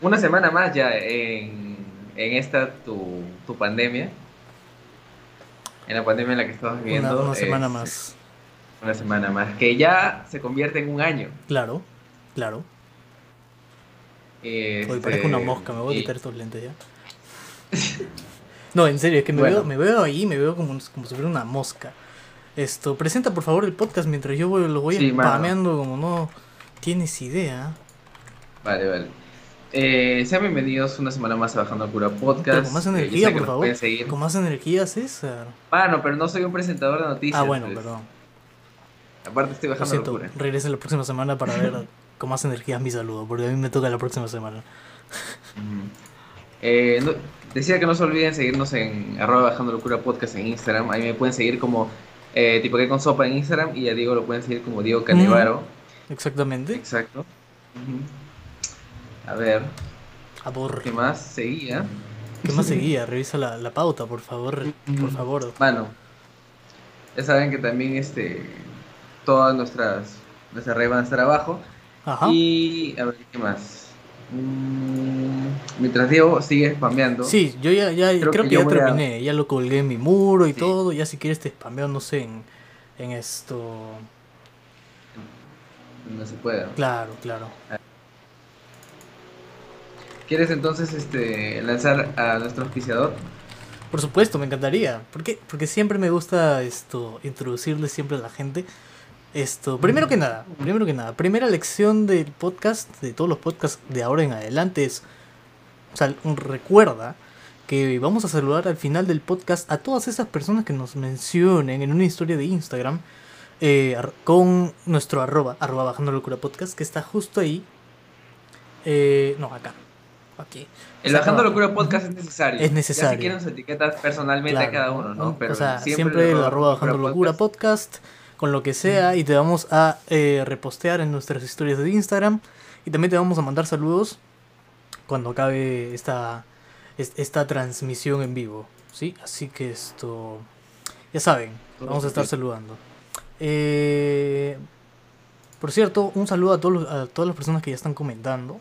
una semana más ya en, en esta tu, tu pandemia. En la pandemia en la que estamos viviendo. Una, una semana es- más. Una semana más. Que ya se convierte en un año. Claro, claro. Este, Hoy parezco una mosca, me voy a y- quitar estos lentes ya. No, en serio, es que me, Bueno. veo, me veo ahí, me veo como, como si fuera una mosca. Esto, presenta por favor el podcast mientras yo voy- lo voy Sí, como no tienes idea. Vale, vale. Eh, sean bienvenidos una semana más a Bajando Cura Podcast. Pero con más Eh, energía, por favor. Con más energía, César. Mano, pero no soy un presentador de noticias. Ah, bueno, pues. perdón. Aparte estoy Lo bajando siento, locura. regrese la próxima semana para ver con más energía mi saludo, porque a mí me toca la próxima semana. Ujú. Eh, no- decía que no se olviden seguirnos en arroba bajando locura podcast en Instagram. Ahí me pueden seguir como eh, tipo que con sopa en Instagram y a Diego lo pueden seguir como Diego Canevaro. Exactamente. Exacto. A ver, A por. ¿qué más seguía? ¿Qué más seguía? Revisa la, la pauta, por favor. Por favor. Mano, ya saben que también este todas nuestras nuestras redes van a estar abajo. Ajá. Y a ver, ¿qué más? Mm, mientras Diego sigue spameando. Sí, yo ya, ya creo, Creo que, ya a- terminé, ya lo colgué en mi muro y Sí. todo, ya si quieres te spameo, no sé, en, en esto. No se puede. ¿no? Claro, claro. ¿Quieres entonces este lanzar a nuestro auspiciador? Por supuesto, me encantaría. ¿Por qué? Porque siempre me gusta esto, introducirle siempre a la gente. Esto, primero que nada, primero que nada, primera lección del podcast, de todos los podcasts de ahora en adelante es, o sea, recuerda que vamos a saludar al final del podcast a todas esas personas que nos mencionen en una historia de Instagram eh, con nuestro arroba, arroba bajando locura podcast, que está justo ahí. Eh, no, acá. El Está Bajando. Locura Podcast es necesario. Es Ya necesario. si quieren nos etiquetas personalmente a cada uno, ¿no? Pero o sea, siempre, el el arroba bajando locura podcast, con lo que sea, y te vamos a eh, repostear en nuestras historias de Instagram. Y también te vamos a mandar saludos cuando acabe esta, es- esta transmisión en vivo. ¿Sí? Así que esto. Ya saben, vamos a estar saludando. Eh, por cierto, un saludo a, todos a todas las personas que ya están comentando.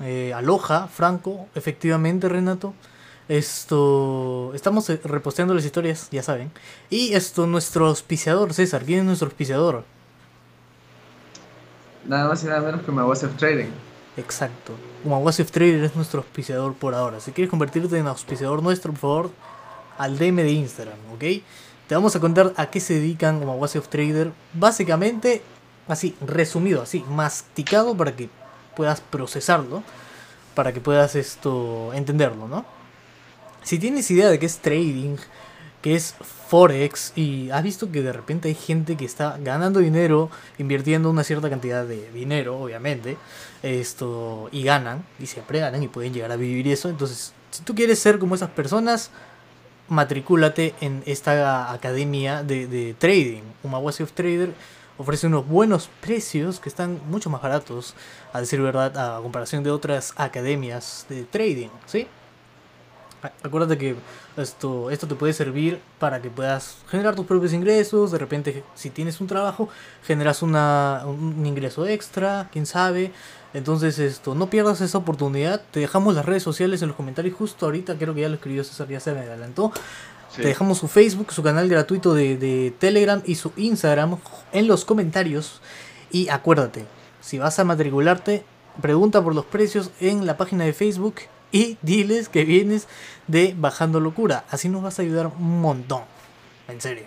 Eh, Aloha, Franco, efectivamente, Renato. Esto. Estamos eh, reposteando las historias, ya saben. Y esto, nuestro auspiciador, César. ¿Quién es nuestro auspiciador? Nada más y nada menos que Mawase of Trading. Exacto. Umawasi of Trader es nuestro auspiciador por ahora. Si quieres convertirte en auspiciador nuestro, por favor, al DM de Instagram, ¿ok? Te vamos a contar a qué se dedican Umawasi of Trader. Básicamente, así, resumido, así, masticado para que puedas procesarlo. Para que puedas esto entenderlo, ¿no? Si tienes idea de qué es trading, que es Forex y has visto que de repente hay gente que está ganando dinero invirtiendo una cierta cantidad de dinero, obviamente, esto y ganan y siempre ganan y pueden llegar a vivir eso. Entonces, si tú quieres ser como esas personas, matricúlate en esta academia de, de trading. Umawasi of Trader ofrece unos buenos precios que están mucho más baratos, a decir verdad, a comparación de otras academias de trading, ¿sí? Acuérdate que esto, esto te puede servir para que puedas generar tus propios ingresos. De repente, si tienes un trabajo, generas una, un ingreso extra, quién sabe. Entonces, esto, no pierdas esa oportunidad. Te dejamos las redes sociales en los comentarios justo ahorita. Creo que ya lo escribió César, ya se me adelantó. Sí. Te dejamos su Facebook, su canal gratuito de, de Telegram y su Instagram en los comentarios. Y acuérdate, si vas a matricularte, pregunta por los precios en la página de Facebook y diles que vienes de Bajando Locura. Así nos vas a ayudar un montón. En serio.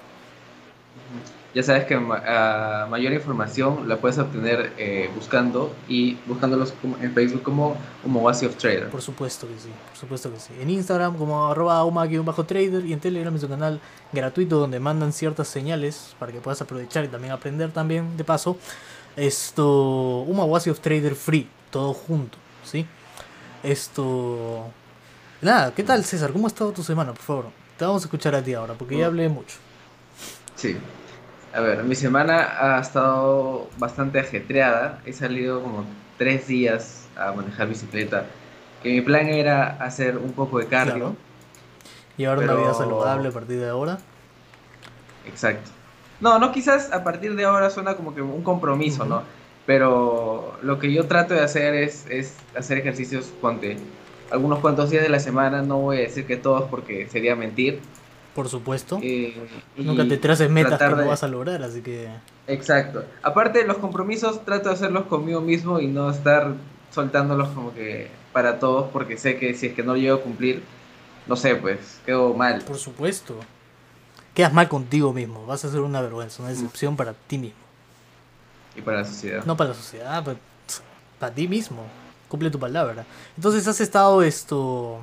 Ya sabes que ma- mayor información la puedes obtener eh, buscando y buscándolos en Facebook como Umawasi of Trader. Por supuesto que sí, por supuesto que sí. En Instagram como arroba uma-trader y en Telegram es un canal gratuito donde mandan ciertas señales para que puedas aprovechar y también aprender también de paso. Esto, Umawasi of Trader Free, todo junto, ¿sí? Esto... Nada, ¿qué tal César? ¿Cómo ha estado tu semana, por favor? Te vamos a escuchar a ti ahora, porque ya hablé mucho. Sí. A ver, mi semana ha estado bastante ajetreada. He salido como tres días a manejar bicicleta. Que mi plan era hacer un poco de cardio. Claro. Llevar una Pero- vida saludable a partir de ahora. Exacto. No, no quizás a partir de ahora suena como que un compromiso. ¿no? Pero lo que yo trato de hacer es, es hacer ejercicios, ponte, algunos cuantos días de la semana, no voy a decir que todos porque sería mentir. Por supuesto. eh, Nunca te traces metas que tratar no de- vas a lograr, así que... Exacto. Aparte, los compromisos trato de hacerlos conmigo mismo y no estar soltándolos como que para todos, porque sé que si es que no llego a cumplir, no sé, pues quedo mal. Por supuesto. Quedas mal contigo mismo. Vas a ser una vergüenza, una decepción para ti mismo. Y para la sociedad. No para la sociedad, para, para ti mismo. Cumple tu palabra. Entonces has estado esto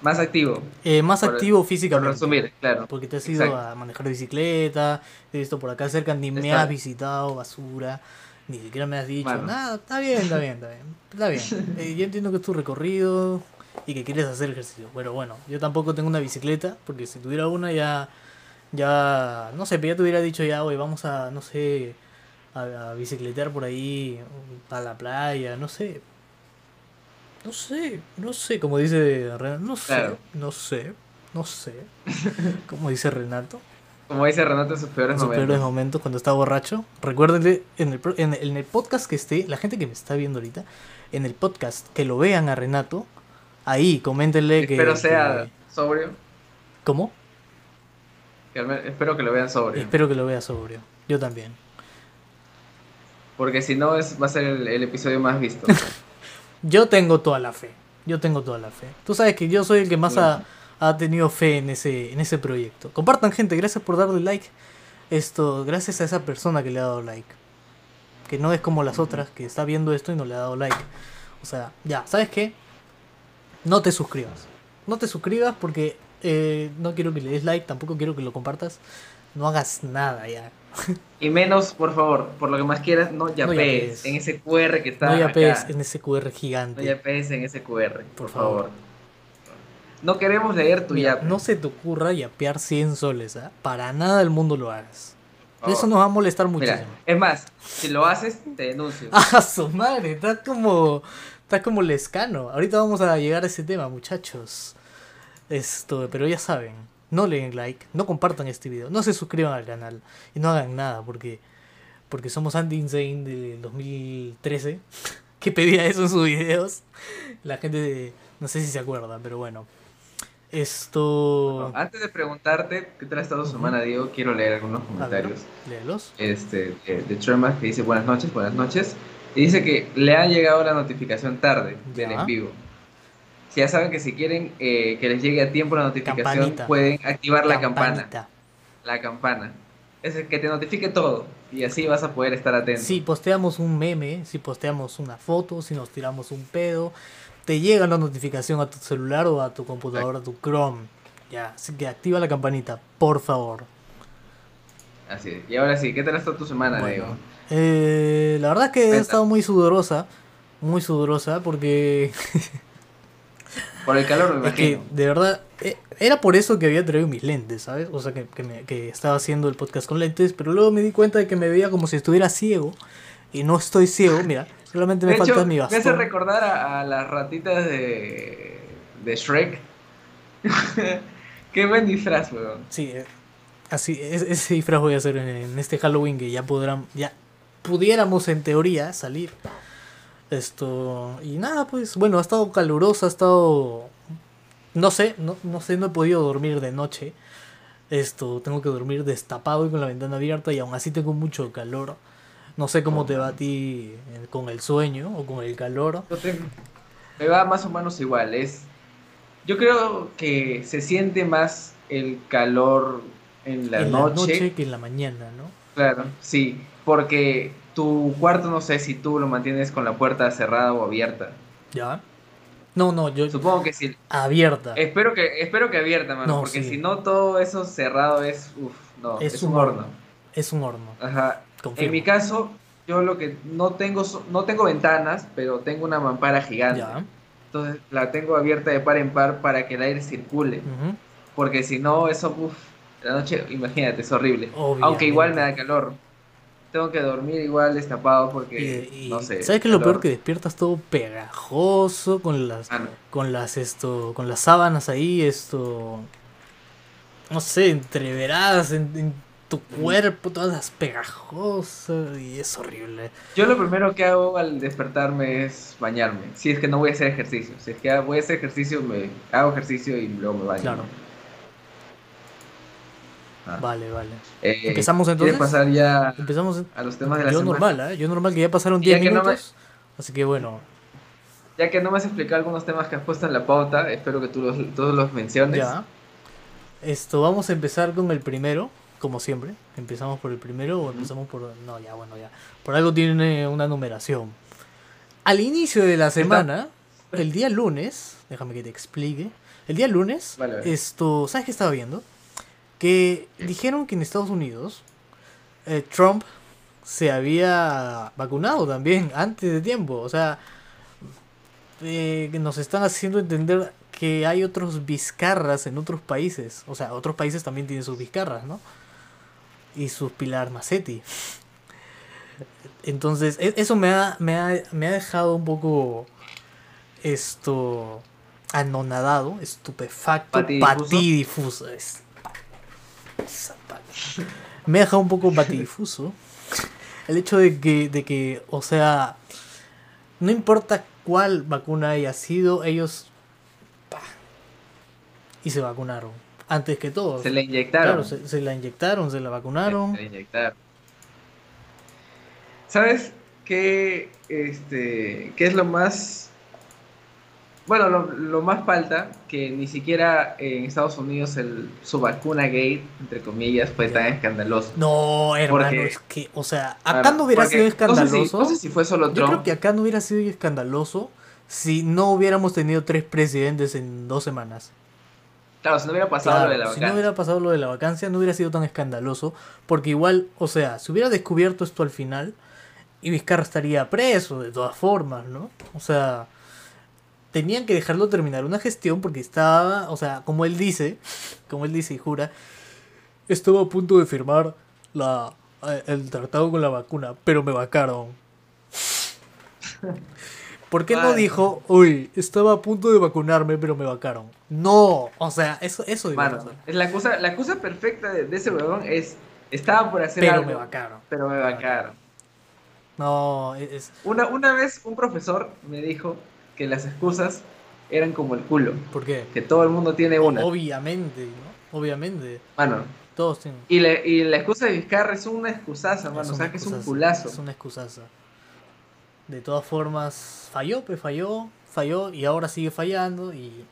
Más activo, eh, más Por- activo por físicamente. resumir, claro. Porque te has ido Exacto. a manejar bicicleta, he visto por acá cerca, ni me has visitado, basura, ni siquiera me has dicho nada. Está bien, está bien, está bien. Está bien. Eh, yo entiendo que es tu recorrido y que quieres hacer ejercicio. Bueno, bueno, yo tampoco tengo una bicicleta, porque si tuviera una ya, ya, no sé, pero ya te hubiera dicho ya, oye, vamos a, no sé, a, a bicicletear por ahí, a la playa, no sé. No sé, no sé, como dice Renato, no sé, Claro. no sé, no sé. Como dice Renato, Como dice Renato en sus peores en sus momentos. peores momentos cuando está borracho. Recuérdenle, en el, pro- en, el- en el podcast que esté, la gente que me está viendo ahorita, en el podcast, que lo vean a Renato, ahí, coméntenle que... Espero sea que- sobrio. ¿Cómo? que espero que lo vean sobrio. Espero que lo vea sobrio. Yo también. Porque si no, es, va a ser el, el episodio más visto. Yo tengo toda la fe. Yo tengo toda la fe. Tú sabes que yo soy el que más ha, ha tenido fe en ese, en ese proyecto. Compartan, gente. Gracias por darle like. Esto, gracias a esa persona que le ha dado like. Que no es como las otras que está viendo esto y no le ha dado like. O sea, ya, ¿sabes qué? No te suscribas. No te suscribas porque eh, no quiero que le des like, tampoco quiero que lo compartas. No hagas nada ya. y menos, por favor, por lo que más quieras, no yapees yapees. en ese QR que está No ya acá. pegues en ese QR No gigante. yapees en ese QR, por, Por favor. favor. No queremos leer tu Mira, yape. no se te ocurra yapear 100 soles, ¿ah? Para nada del mundo lo hagas. Eso nos va a molestar Mira, muchísimo. es más, si lo haces, te denuncio. ¡Ah, su madre! Está como. Está como lescano. Ahorita vamos a llegar a ese tema, muchachos. Esto, pero ya saben. No le den like, no compartan este video, no se suscriban al canal y no hagan nada porque. Porque somos Andy Insane del 2013. Que pedía eso en sus videos. La gente. No sé si se acuerda, pero bueno. Esto. Bueno, antes de preguntarte qué tal ha estado tu semana, Diego, quiero leer algunos A ver, comentarios. léelos. este, de, de Trema que dice buenas noches, buenas noches. Y dice que le ha llegado la notificación tarde del en vivo. Si ya saben que si quieren eh, que les llegue a tiempo la notificación, Campanita. pueden activar la campana. La campana. Es el que te notifique todo. Y así vas a poder estar atento. Si posteamos un meme, si posteamos una foto, si nos tiramos un pedo, te llega la notificación a tu celular o a tu computadora, a tu Chrome. Ya, así que activa la campanita, por favor. Así es. Y ahora sí, ¿qué tal estado tu semana, Bueno, Diego? Eh, la verdad es que he estado muy sudorosa, muy sudorosa, porque Por el calor, me es que de verdad eh, era por eso que había traído mis lentes, ¿sabes? O sea, que, que, me- que estaba haciendo el podcast con lentes, pero luego me di cuenta de que me veía como si estuviera ciego. Y no estoy ciego, mira, solamente me de falta hecho, mi me hace bastón. recordar a, a las ratitas de, de Shrek. Qué buen disfraz, weón. Sí, eh, así, es- ese disfraz voy a hacer en, en este Halloween que ya podrán, ya pudiéramos en teoría salir. Esto, y nada, pues, bueno, ha estado caluroso, ha estado, no sé, no, no sé, no he podido dormir de noche. Esto, tengo que dormir destapado y con la ventana abierta y aún así tengo mucho calor. No sé cómo te va a ti con el sueño o con el calor. Me va más o menos igual. Es, yo creo que se siente más el calor en la, en noche. la noche que en la mañana, ¿no? Claro, sí, porque tu cuarto no sé si tú lo mantienes con la puerta cerrada o abierta. ¿Ya? No, no, yo Supongo que sí. abierta. Espero que espero que abierta, mano, No, porque sí. si no todo eso cerrado es, uf, no, Es es, un un horno. Es un horno. Ajá. Confirmo. En mi caso, yo lo que no tengo no tengo ventanas, pero tengo una mampara gigante. Ya. Entonces la tengo abierta de par en par para que el aire circule. Porque si no, eso, uff, la noche, imagínate, es horrible. Obviamente. Aunque igual me da calor. Tengo que dormir igual destapado porque, Y, y- no sé. ¿Sabes qué es lo peor? Que despiertas todo pegajoso con las Ah, no. con las esto con las sábanas ahí esto no sé entreveradas en, en tu cuerpo, todas las pegajosas y es horrible. Yo lo primero que hago al despertarme es bañarme. Si es que no voy a hacer ejercicio. Si es que voy a hacer ejercicio, me hago ejercicio y luego me baño. Claro. Ah. Vale, vale. Eh, ¿Empezamos entonces? ¿Quieres pasar ya Empezamos a los temas de la yo semana? normal, ¿eh? Yo normal que ya pasaron Ya 10 que no me- minutos. Así que bueno, Ya que no me has explicado algunos temas que has puesto en la pauta, espero que tú los, todos los menciones. ya. Esto, vamos a empezar con el primero, como siempre. ¿Empezamos por el primero o empezamos por...? No, ya, bueno, ya. Por algo tiene una numeración. Al inicio de la semana, el día lunes, déjame que te explique. El día lunes, Vale, vale. esto, ¿sabes qué estaba viendo? Que dijeron que en Estados Unidos eh, Trump se había vacunado también antes de tiempo. O sea, eh, nos están haciendo entender que hay otros vizcarras en otros países. O sea, otros países también tienen sus vizcarras, ¿no? Y sus Pilar Macetti. Entonces, e- eso me ha, me ha, me ha dejado un poco esto anonadado, estupefacto, Patidifuso. patidifuso. es- Me ha dejado un poco patidifuso el hecho de que, de que, o sea, no importa cuál vacuna haya sido, ellos pa, y se vacunaron antes que todos. Se le inyectaron. Claro, se, se la inyectaron, se la vacunaron. Se le inyectaron. ¿Sabes qué, este, qué es lo más... Bueno, lo, lo más falta, que ni siquiera en Estados Unidos el, su vacuna gay, entre comillas, fue tan escandaloso. No, hermano, Porque- es que, o sea, Claro, acá no hubiera sido No sé, escandaloso. si, no sé si fue solo Yo Trump. creo que acá no hubiera sido escandaloso si no hubiéramos tenido tres presidentes en dos semanas. Claro, si no hubiera pasado Claro, lo de la si vacancia. no hubiera pasado lo de la vacancia, no hubiera sido tan escandaloso. Porque igual, o sea, si hubiera descubierto esto al final, y Vizcarra estaría preso de todas formas, ¿no? O sea, tenían que dejarlo terminar una gestión porque estaba, o sea, como él dice, como él dice y jura, estuvo a punto de firmar la, eh, el tratado con la vacuna, pero me vacaron. ¿Por qué no dijo, uy, estaba a punto de vacunarme, pero me vacaron? No, o sea, eso, eso Mano, es la excusa, la excusa perfecta de, de ese huevón es, estaba por hacer Pero algo, me vacaron. pero me vacaron. No, es, Una, una vez un profesor me dijo que las excusas eran como el culo, ¿por qué? que todo el mundo tiene una. Obviamente, ¿no? Obviamente. Mano, Todos tienen. y, le- y la excusa de Vizcarra es una excusaza, mano, o sea que es un culazo. Es una excusaza. De todas formas, falló, pues falló, falló y ahora sigue fallando. Y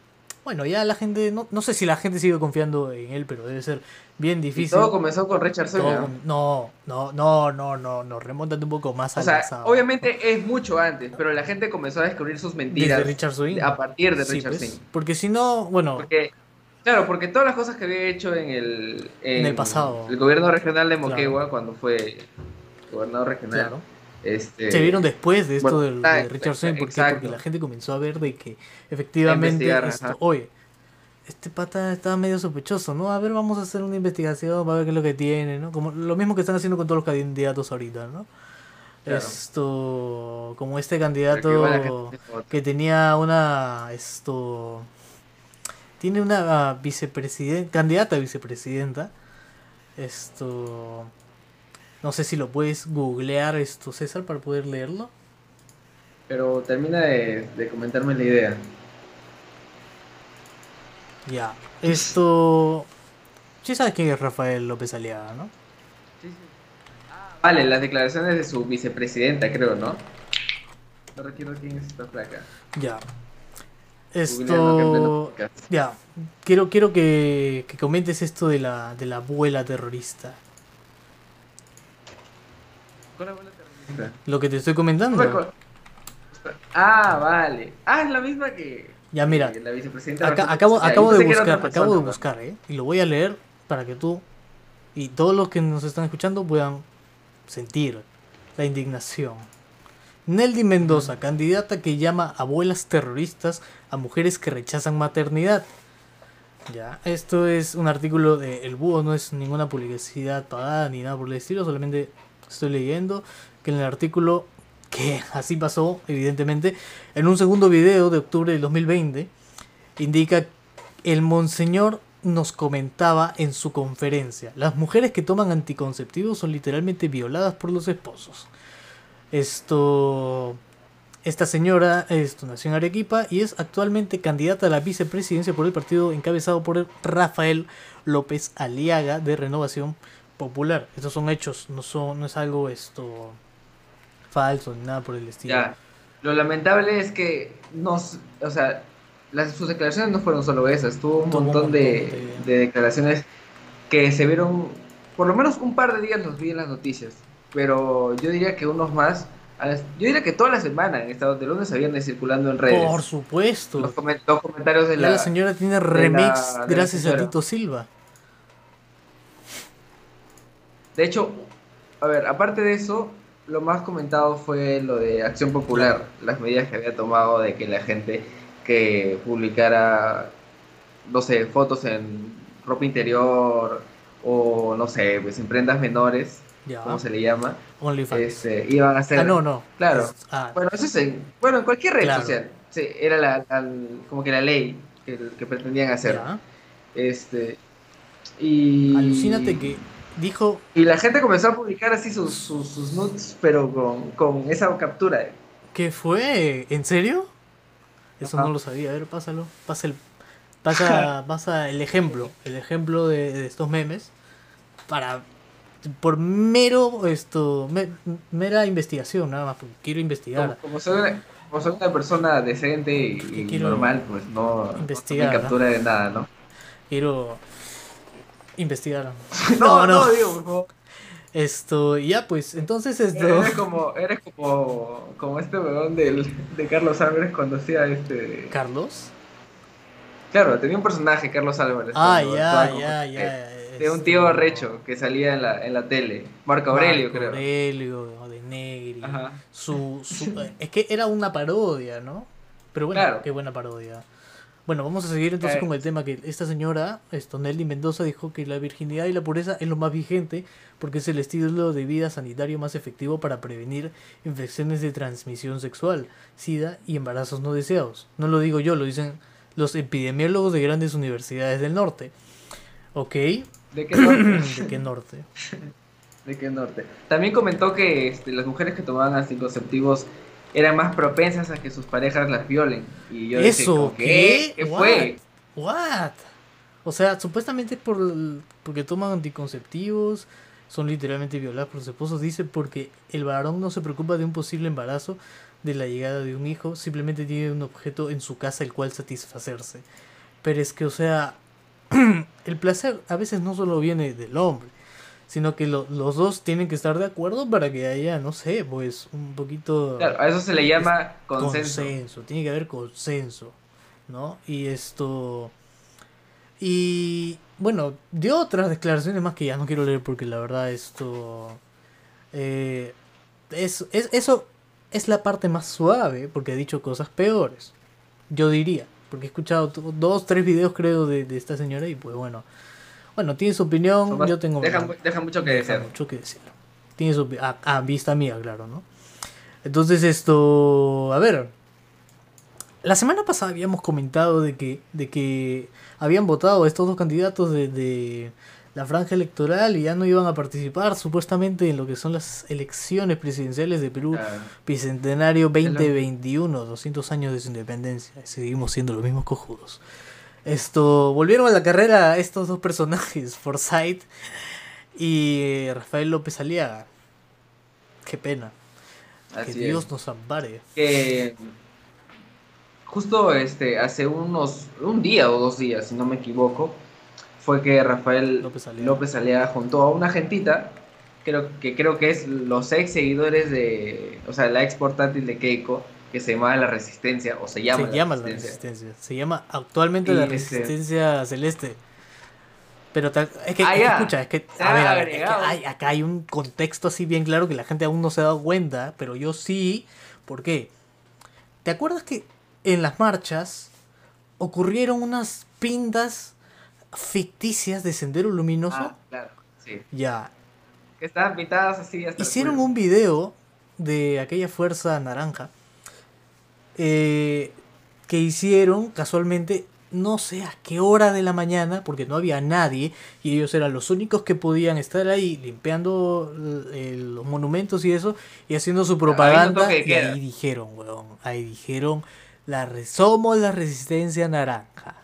bueno, ya la gente, no, no sé si la gente sigue confiando en él, pero debe ser bien Y difícil. todo comenzó con Richard con- no, no, no, no, no, no, remóntate un poco más O al sea, pasado. obviamente es mucho antes, pero la gente comenzó a descubrir sus mentiras Desde Richard Swing. a partir de Sí, Richard pues. Porque si no, bueno, Porque, claro, porque todas las cosas que había hecho en el, En el pasado. el gobierno regional de Claro. Moquegua, cuando fue gobernador regional, claro. Este, Se vieron después de esto bueno, del, ah, de Richard Swing, ¿por qué? porque la gente comenzó a ver de que efectivamente esto, oye, este pata está medio sospechoso, ¿no? A ver, vamos a hacer una investigación para ver qué es lo que tiene, ¿no? Como lo mismo que están haciendo con todos los candidatos ahorita, ¿no? Claro. Esto, como este que candidato que tenía una, esto, tiene una vicepresidenta, candidata a vicepresidenta, esto, no sé si lo puedes googlear esto, César, para poder leerlo. Pero termina de, de comentarme la idea. Ya, esto, sí sabes quién es Rafael López Aliaga, ¿no? Vale, las declaraciones de su vicepresidenta, creo, ¿no? No recuerdo quién es esta placa. Ya. Esto, ya, quiero, quiero que, que comentes esto de la, de la abuela terrorista. Lo que te estoy comentando. Ah, vale. Ah, es la misma que. Ya, mira, que la vicepresidenta. Acá- acabo, de buscar, acabo de buscar, ¿eh? Y lo voy a leer para que tú y todos los que nos están escuchando puedan sentir la indignación. Neldy Mendoza, candidata que llama abuelas terroristas a mujeres que rechazan maternidad. Ya, esto es un artículo de El Búho, no es ninguna publicidad pagada ni nada por el estilo, solamente estoy leyendo que en el artículo, que así pasó, evidentemente, en un segundo video de octubre del 2020, indica el monseñor nos comentaba en su conferencia, las mujeres que toman anticonceptivos son literalmente violadas por los esposos. Esto esta señora esto, nació en Arequipa y es actualmente candidata a la vicepresidencia por el partido encabezado por Rafael López Aliaga de Renovación Popular. Estos son hechos, no son no es algo esto falso ni nada por el estilo. Ya. Lo lamentable es que nos, o sea, las, sus declaraciones no fueron solo esas, tuvo un, montón, de, de... declaraciones que se vieron, por lo menos un par de días los vi en las noticias, pero yo diría que unos más yo diría que toda la semana en Estados de lunes a viernes circulando en redes. Por supuesto. Los, comentarios de la, la señora tiene remix gracias a Tito Silva. De hecho, a ver, aparte de eso, lo más comentado fue lo de Acción Popular, las medidas que había tomado de que la gente que publicara, no sé, fotos en ropa interior o, no sé, pues en prendas menores, ¿cómo se le llama? OnlyFans. Este, iban a hacer. Ah, no, no. Claro. ah. Bueno, eso es en, bueno, en cualquier red social. Sí, era la, como que la ley que, que pretendían hacer. Ya. Este. Y. Alucínate que dijo. Y la gente comenzó a publicar así sus, sus, sus nudes, pero con, con esa captura. ¿Qué fue? ¿En serio? Eso Ajá. no lo sabía. A ver, pásalo. Pasa el, pasa, pasa el ejemplo. El ejemplo de, de estos memes. Para por mero esto me, mera investigación nada más porque quiero investigar como, como, soy, una, como soy una persona decente y, y normal pues no, investigar, no captura de nada no quiero investigar no, no, no, digo por favor esto ya pues entonces esto eres como eres como como este weón del, de Carlos Álvarez cuando hacía este Carlos claro tenía un personaje Carlos Álvarez ah ya ya ya de un tío recho que salía en la, en la tele. Marco Aurelio, Marco creo. Aurelio, de Negri. Su, su, es que era una parodia, ¿no? Pero bueno, claro. qué buena parodia. Bueno, vamos a seguir entonces con el tema que esta señora, Nelly Mendoza, dijo que la virginidad y la pureza es lo más vigente porque es el estilo de vida sanitario más efectivo para prevenir infecciones de transmisión sexual, sida y embarazos no deseados. No lo digo yo, lo dicen los epidemiólogos de grandes universidades del norte. ¿Ok? ¿De qué norte? ¿De qué norte? ¿De qué norte? También comentó que este, las mujeres que tomaban anticonceptivos eran más propensas a que sus parejas las violen. Y yo ¿Eso? Dije, ¿qué? ¿Qué, ¿Qué fue? What? O sea, supuestamente por porque toman anticonceptivos, son literalmente violadas por sus esposos. Dice porque el varón no se preocupa de un posible embarazo, de la llegada de un hijo, simplemente tiene un objeto en su casa el cual satisfacerse. Pero es que, o sea, el placer a veces no solo viene del hombre, sino que lo, los dos tienen que estar de acuerdo para que haya, no sé, pues un poquito... Claro, a eso se le llama consenso. Consenso, tiene que haber consenso, ¿no? Y esto... Y bueno, dio otras declaraciones más que ya no quiero leer porque la verdad esto... Eh, es, es, eso es la parte más suave porque ha dicho cosas peores, yo diría. Porque he escuchado dos, tres videos creo de, de esta señora y pues bueno. Bueno, tiene su opinión, más, yo tengo... Deja, deja mucho que deja decir. mucho que decir. Tiene su a, a vista mía, claro, ¿no? Entonces esto... A ver. La semana pasada habíamos comentado de que, de que habían votado estos dos candidatos de, de la franja electoral y ya no iban a participar supuestamente en lo que son las elecciones presidenciales de Perú Claro. Bicentenario 2021, 200 años de su independencia. Seguimos siendo los mismos cojudos. Esto, volvieron a la carrera estos dos personajes, Forsyth y eh, Rafael López Aliaga. Qué pena. Así que Dios nos ampare. Que justo este hace unos un día o dos días, si no me equivoco, fue que Rafael López Aliaga. López Aliaga juntó a una gentita, creo que creo que es los ex seguidores de, o sea, la ex portátil de Keiko, que se llama La Resistencia o se llama, se la, llama la Resistencia. resistencia. Se llama actualmente Y la este- resistencia celeste. Pero es que, Ah, es que ya. escucha, es que, a ver, a ver, es que hay- acá hay un contexto así bien claro que la gente aún no se ha dado cuenta, pero yo sí. ¿Por qué? ¿Te acuerdas que en las marchas ocurrieron unas pintas ficticias de sendero luminoso? Ah, claro, sí. Ya, Que estaban pintadas así hasta hicieron un video de aquella fuerza naranja eh, que hicieron casualmente no sé a qué hora de la mañana, porque no había nadie, y ellos eran los únicos que podían estar ahí limpiando eh, los monumentos y eso, y haciendo su propaganda. y ahí dijeron, weón, ahí dijeron, la somos la resistencia naranja.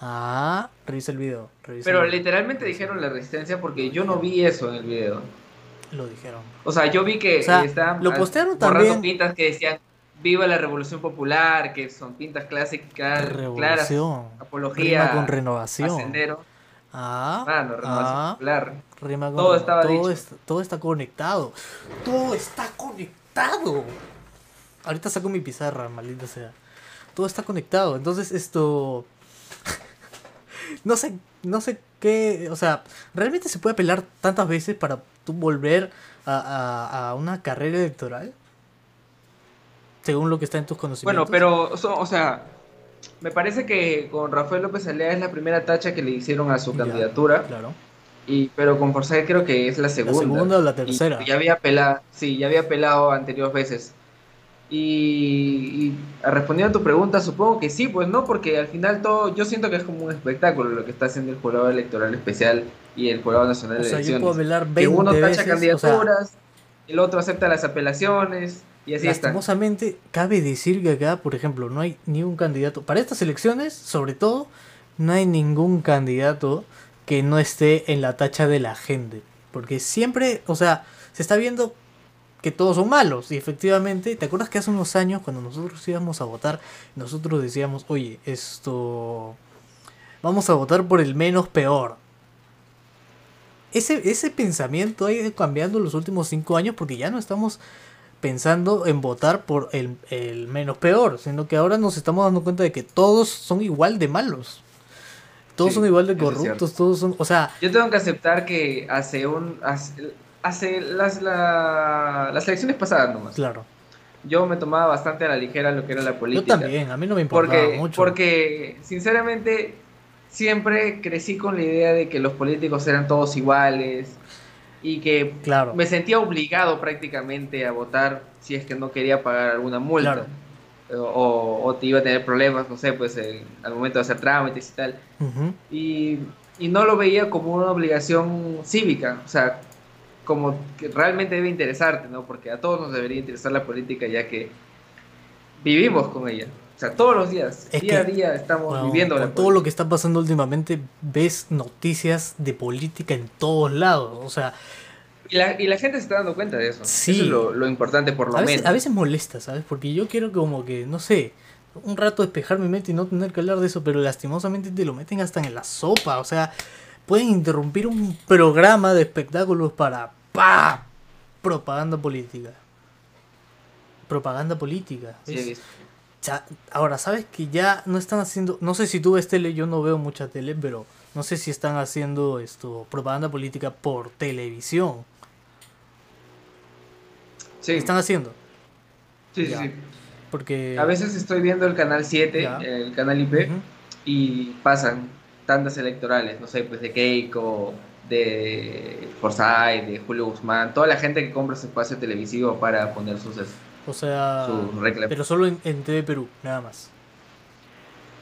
Ah, revisa el video. Pero literalmente dijeron la resistencia porque yo no vi eso en el video. Lo dijeron. O sea, yo vi que estaban lo postearon también. pintas que decían Viva la Revolución Popular, que son pintas clásicas, claras, apología, con renovación. Ascendero. Ah, renovación ah, popular. todo estaba todo, todo está conectado. Todo está conectado. Ahorita saco mi pizarra, maldita sea. Todo está conectado. Entonces esto no sé, no sé qué, o sea, realmente se puede apelar tantas veces para tú volver a, a, una carrera electoral. Según lo que está en tus conocimientos. Bueno, pero, o sea, me parece que con Rafael López Alea es la primera tacha que le hicieron a su candidatura. Claro. Y, pero con Forsyth creo que es la segunda. La segunda o la tercera. ya había pelado, sí, ya había pelado anteriores veces. Y, respondiendo a tu pregunta, supongo que sí, pues no, porque al final todo, yo siento que es como un espectáculo lo que está haciendo el Jurado Electoral Especial y el Jurado Nacional de Elecciones. que uno tacha candidaturas, el otro acepta las apelaciones y así está. Lastimosamente, cabe decir que acá, por ejemplo, no hay ni un candidato, para estas elecciones, sobre todo, no hay ningún candidato que no esté en la tacha de la gente. Porque siempre, o sea, se está viendo que todos son malos. Y efectivamente, ¿te acuerdas que hace unos años cuando nosotros íbamos a votar, nosotros decíamos, oye, esto... Vamos a votar por el menos peor. Ese, ese pensamiento ha ido cambiando los últimos cinco años porque ya no estamos pensando en votar por el, el menos peor, sino que ahora nos estamos dando cuenta de que todos son igual de malos. Todos son igual de corruptos, todos son, o sea... Yo tengo que aceptar que hace un hace las, las elecciones pasadas nomás. Claro. Yo me tomaba bastante a la ligera lo que era la política. Yo también, a mí no me importaba porque, mucho. Porque, sinceramente, siempre crecí con la idea de que los políticos eran todos iguales y que claro. me sentía obligado prácticamente a votar si es que no quería pagar alguna multa. O, o, te iba a tener problemas, no sé, pues al momento de hacer trámites y tal. y, y no lo veía como una obligación cívica. O sea, como que realmente debe interesarte, ¿no? Porque a todos nos debería interesar la política ya que vivimos con ella. O sea, todos los días, día a día estamos viviendo la todo lo que está pasando últimamente, ves noticias de política en todos lados. O sea, y la, y la, gente se está dando cuenta de eso. Sí. Eso es lo, lo importante, por lo a menos. Veces, a veces molesta, ¿sabes? Porque yo quiero como que, no sé, un rato despejar mi mente y no tener que hablar de eso, pero lastimosamente te lo meten hasta en la sopa. O sea, pueden interrumpir un programa de espectáculos para ¡Pah! Propaganda política. Propaganda política. Ahora, ¿sabes que ya no están haciendo... No sé si tú ves tele, yo no veo mucha tele, pero no sé si están haciendo esto, propaganda política por televisión. Sí. ¿Están haciendo? Sí, sí, Porque... A veces estoy viendo el canal 7, el canal IP, y pasan tandas electorales, no sé, pues de Keiko de Forsyth, de Julio Guzmán, toda la gente que compra ese espacio televisivo para poner sus, o sea, pero solo en, TV Perú, nada más.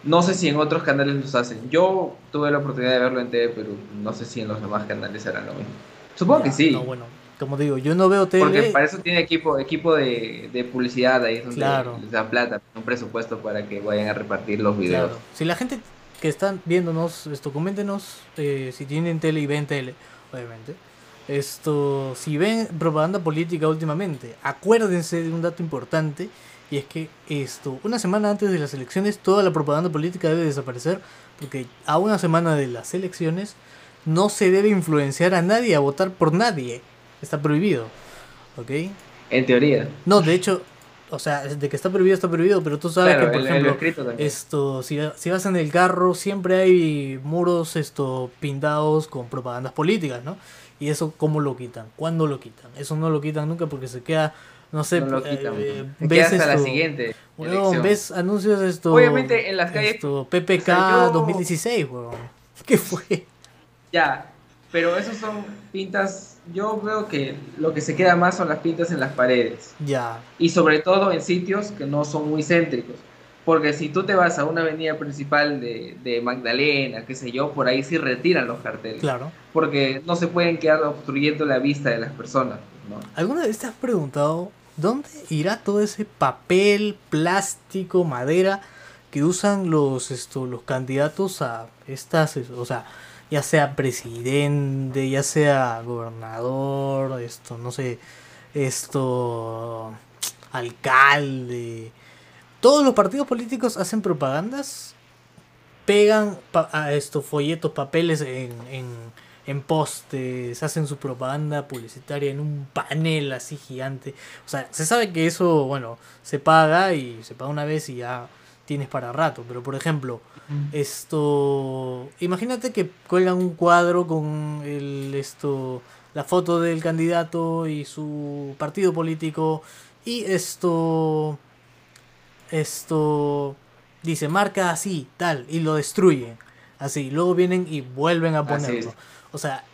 No sé si en otros canales los hacen. Yo tuve la oportunidad de verlo en TV Perú. No sé si en los demás canales harán lo mismo. Supongo que sí. No, bueno, como digo, yo no veo TV. Porque para eso tiene equipo equipo de, de publicidad ahí donde les dan plata, un presupuesto para que vayan a repartir los videos. Si la gente que están viéndonos, esto, coméntenos eh, si tienen tele y ven tele, obviamente. Esto, si ven propaganda política últimamente, acuérdense de un dato importante y es que esto, una semana antes de las elecciones, toda la propaganda política debe desaparecer porque a una semana de las elecciones no se debe influenciar a nadie a votar por nadie. Está prohibido. ¿Ok? En teoría. No, de hecho, o sea, de que está prohibido, está prohibido, pero tú sabes que, por ejemplo, esto, si, si, vas en el carro, siempre hay muros esto pintados con propagandas políticas, ¿no? Y eso, ¿cómo lo quitan? ¿Cuándo lo quitan? Eso no lo quitan nunca porque se queda, no sé, no lo quitan, eh, ves hasta la siguiente. ves anuncios esto. Obviamente en las calles. Esto, PPK 2016, weón. ¿Qué fue? Ya, pero esos son pintas yo veo que lo que se queda más son las pintas en las paredes. Ya. Y sobre todo en sitios que no son muy céntricos. Porque si tú te vas a una avenida principal de, de Magdalena, qué sé yo, por ahí sí retiran los carteles. Claro. Porque no se pueden quedar obstruyendo la vista de las personas. ¿no? ¿Alguna vez te has preguntado dónde irá todo ese papel, plástico, madera que usan los, esto, los candidatos a estas, o sea, ya sea presidente, ya sea gobernador, esto, no sé, esto, alcalde. Todos los partidos políticos hacen propagandas, pegan pa- a estos folletos, papeles en, en, en postes, hacen su propaganda publicitaria en un panel así gigante. O sea, se sabe que eso, bueno, se paga y se paga una vez y ya tienes para rato. Pero por ejemplo, esto. Imagínate que cuelgan un cuadro con el esto. la foto del candidato y su partido político. Y esto. Esto. Dice, marca así, tal. Y lo destruyen. Así. Luego vienen y vuelven a ponerlo. O sea.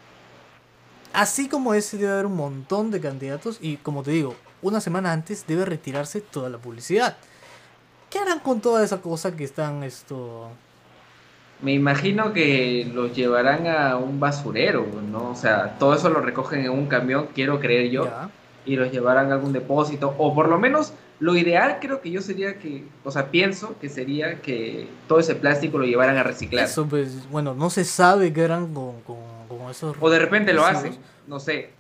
Así como ese debe haber un montón de candidatos. Y como te digo, una semana antes debe retirarse toda la publicidad. ¿Qué harán con toda esa cosa que están esto? Me imagino que los llevarán a un basurero, ¿no? O sea, todo eso lo recogen en un camión, quiero creer yo, Ya. Y los llevarán a algún depósito, o por lo menos lo ideal creo que yo sería que, o sea, pienso que sería que todo ese plástico lo llevaran a reciclar. Eso, pues, bueno, no se sabe qué harán con, con, con esos. O de repente lo hacen, no sé,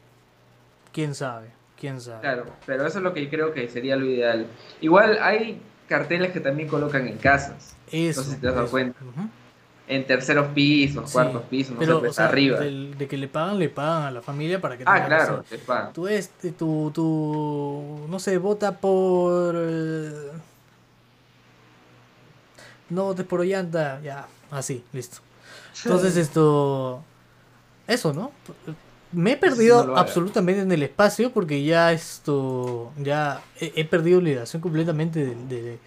¿Quién sabe? ¿Quién sabe? claro, pero eso es lo que creo que sería lo ideal. Igual hay carteles que también colocan en casas, Eso. No sé si te has dado cuenta. En terceros pisos, Sí, cuartos pisos, no Pero, sé, pues o sea, arriba. de que le pagan, le pagan a la familia para que Ah, claro, te pagan. Tú, este, tu, tu, no sé, vota por... eh, No votes por Ollanta, ya, así, listo. Entonces esto... Eso, ¿no? Me he perdido no absolutamente en el espacio porque ya esto... Ya he, he perdido la idea completamente del, de-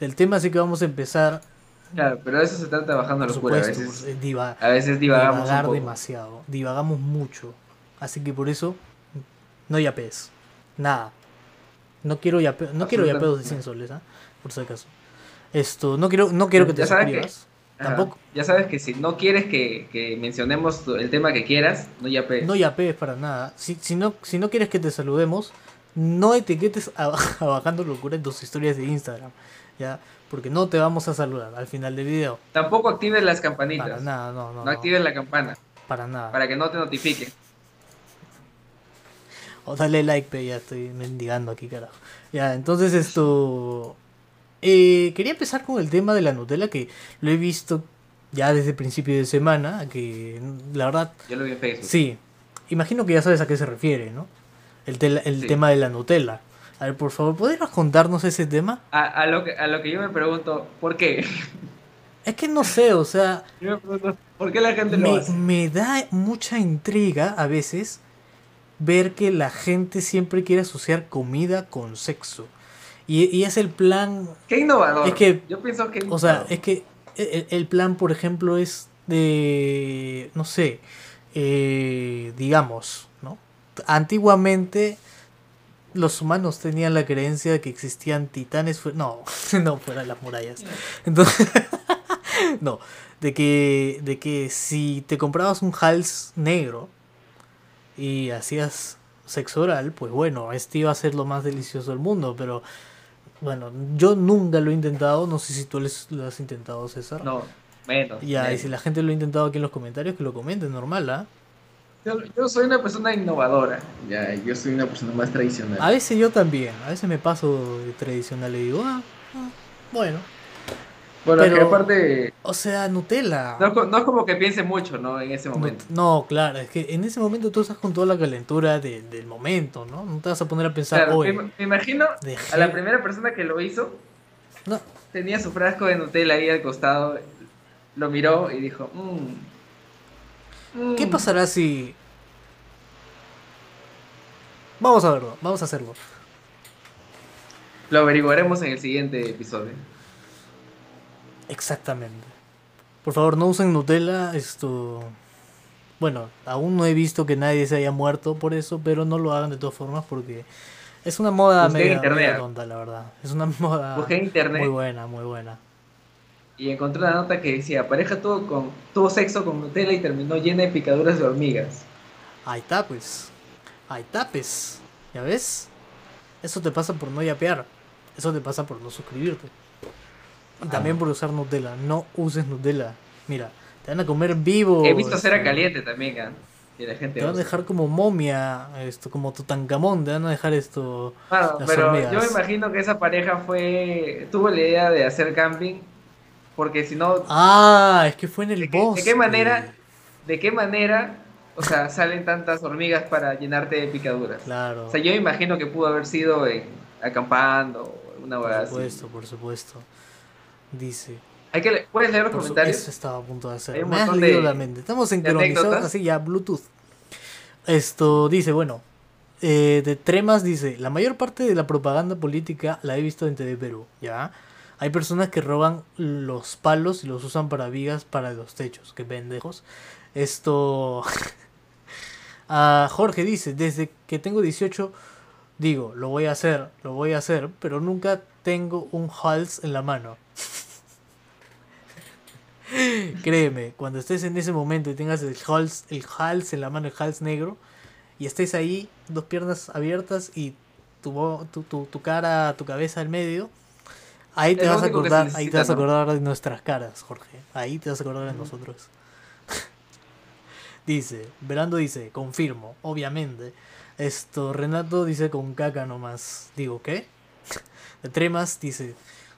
del tema, así que vamos a empezar, Claro, pero de eso se trata bajando por locura. A supuesto, veces, eh, diva- a veces divagamos un divagar poco. demasiado, divagamos mucho. Así que por eso, no yapees. Nada. No quiero yape- no quiero yapeos de 100 soles, ¿ah? Por si acaso. Esto, no quiero, no quiero que te que- suscribas. Tampoco. Ya sabes que si no quieres que, que mencionemos el tema que quieras, no ya pe. No yapees para nada. Si, si, no, si no quieres que te saludemos, no etiquetes a, a Bajando Locura en tus historias de Instagram. ¿Ya? Porque no te vamos a saludar al final del video. Tampoco actives las campanitas. Para nada, no, no. no no, actives la campana para nada. para que no te notifique. O dale like, pe, ya estoy mendigando aquí, carajo. Ya, entonces esto... eh, quería empezar con el tema de la Nutella, que lo he visto ya desde principio de semana, que la verdad, Yo lo vi en Facebook. sí, imagino que ya sabes a qué se refiere, ¿no? El, el Sí. tema de la Nutella. A ver, por favor, ¿podrías contarnos ese tema? A, a lo que, a lo que yo me pregunto, ¿por qué? Es que no sé, o sea, Yo me pregunto, ¿por qué la gente lo me, hace? me da mucha intriga a veces ver que la gente siempre quiere asociar comida con sexo. Y, y es el plan Qué innovador. Es que- yo pienso que O sea, es que el, el plan, por ejemplo, es de, no sé, eh, digamos, ¿no? Antiguamente los humanos tenían la creencia de que existían titanes, no, no fuera de las murallas. Entonces, no, de que, de que si te comprabas un hals negro y hacías sexo oral, pues bueno, este iba a ser lo más delicioso del mundo, pero bueno, yo nunca lo he intentado, no sé si tú lo has intentado, César. No, menos. Ya, y si la gente lo ha intentado aquí en los comentarios, que lo comenten, normal, ¿ah? Yo, yo soy una persona innovadora. Ya, yo soy una persona más tradicional. A veces yo también, a veces me paso de tradicional y digo, ah, ah, bueno. bueno, pero- que aparte, O sea, Nutella. no, es co- no es como que piense mucho, ¿no? En ese No, momento. no, claro, es que en ese momento tú estás con toda la calentura de- del momento, ¿no? No te vas a poner a pensar, Claro, oye, me, me imagino dejé- a la primera persona que lo hizo, No, tenía su frasco de Nutella ahí al costado, lo miró y dijo, mmm. ¿Qué pasará si... Vamos a verlo, vamos a hacerlo. Lo averiguaremos en el siguiente episodio. Exactamente. Por favor, no usen Nutella, esto... Bueno, aún no he visto que nadie se haya muerto por eso, pero no lo hagan de todas formas porque Es una moda media, internet. media tonta, la verdad. Es una moda Busqué internet. muy buena, muy buena. Y encontré una nota que decía, pareja tuvo, con, tuvo sexo con Nutella y terminó llena de picaduras de hormigas. Ahí está, pues. Ahí está, pues. ¿Ya ves? Eso te pasa por no yapear. Eso te pasa por no suscribirte. Y también por usar Nutella. No uses Nutella. Mira, te van a comer vivo. He visto cera caliente también, ¿ah? Y la gente Te van a dejar como momia, esto, como Tutankamón, te van a dejar esto. Las pero hormigas. yo me imagino que esa pareja fue tuvo la idea de hacer camping, porque si no, Ah, es que fue en el ¿de, bosque. de qué manera, de qué manera, o sea, salen tantas hormigas para llenarte de picaduras? Claro. O sea, yo me imagino que pudo haber sido en, acampando o una Por hueá así. supuesto, por supuesto. Dice. Hay que ¿Puedes leer los por comentarios? Eso estaba a punto de hacer. Me has leído de- la mente. Estamos de sincronizados así ya, Bluetooth. Esto dice, bueno. eh, de Tremas dice, la mayor parte de la propaganda política la he visto en TV Perú, ¿ya? Hay personas que roban los palos y los usan para vigas para los techos, qué pendejos. Esto... Jorge dice, desde que tengo 18, digo, lo voy a hacer, lo voy a hacer, pero nunca tengo un hals en la mano. Créeme, cuando estés en ese momento y tengas el hals, el hals en la mano, el hals negro, y estés ahí, dos piernas abiertas y tu, tu, tu, tu cara, tu cabeza al medio, ahí te Es vas a acordar, ahí te vas a acordar de nuestras caras, Jorge. Ahí te vas a acordar de nosotros. Dice, Verando dice, confirmo, obviamente. Esto, Renato dice con caca nomás. Digo, ¿qué? Tremas dice,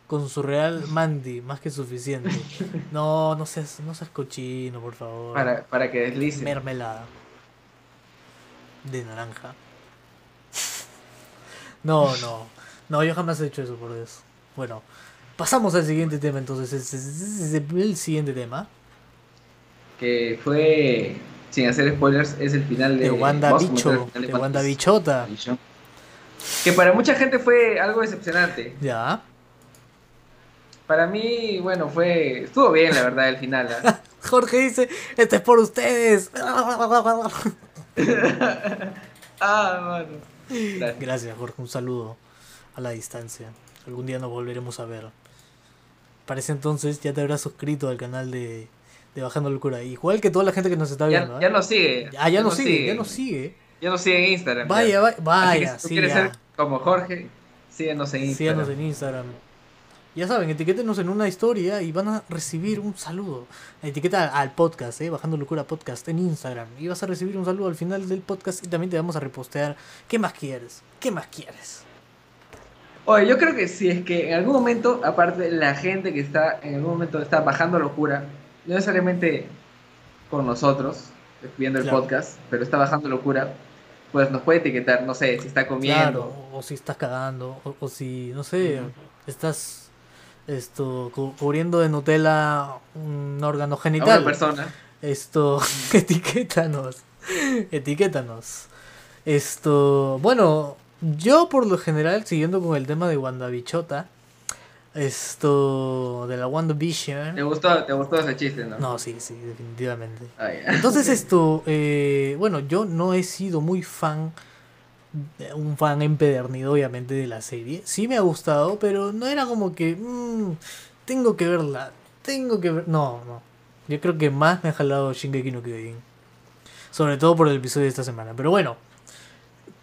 con su real Mandy, más que suficiente. No, no seas, no seas cochino, por favor. Para, para que deslice. Mermelada. De naranja. No, no. No, yo jamás he hecho eso, por Dios. Bueno, pasamos al siguiente tema entonces. Es el siguiente tema. Que fue, sin hacer spoilers, es el final de... De Wanda Bicho. De Wanda Bichota. Que para mucha gente fue algo decepcionante. Ya. Para mí, bueno, fue... Estuvo bien, la verdad, el final. ¿ah? Jorge dice, este es por ustedes. ah, mano. Gracias. Gracias, Jorge. Un saludo a la distancia. Algún día nos volveremos a ver. Para ese entonces ya te habrás suscrito al canal de, de Bajando Locura. Igual que toda la gente que nos está viendo. Ya, ¿eh? ya nos sigue. Ah, ya nos sigue, ya nos sigue. Ya nos sigue en Instagram. Vaya, ya. vaya, que vaya. si tú sí, quieres ya. ser como Jorge, síguenos en Instagram. Síganos en Instagram. Ya saben, etiquétenos en una historia y van a recibir un saludo. Etiqueta al podcast, ¿eh? Bajando Locura Podcast en Instagram. Y vas a recibir un saludo al final del podcast y también te vamos a repostear. ¿Qué más quieres? ¿Qué más quieres? Oye, yo creo que si es que en algún momento, aparte la gente que está en algún momento está bajando locura, no necesariamente con nosotros, viendo el Claro. podcast, pero está bajando locura, pues nos puede etiquetar, no sé, si está comiendo. Claro, o, si estás cagando, o, o si, no sé, estás esto cu- cubriendo de Nutella un órgano A una genital. persona. Esto, etiquétanos. Etiquétanos. Esto, bueno, yo por lo general, siguiendo con el tema de WandaVichota, esto, de la ¿Te WandaVision. gustó, te gustó ese chiste, no? No, sí, sí, definitivamente. Ah. Entonces esto, eh, bueno, yo no he sido muy fan, eh, un fan empedernido obviamente de la serie. Sí me ha gustado, pero no era como que, mm, tengo que verla, tengo que ver... No, no. Yo creo que más me ha jalado Shingeki no Kyojin. Sobre todo por el episodio de esta semana. Pero bueno,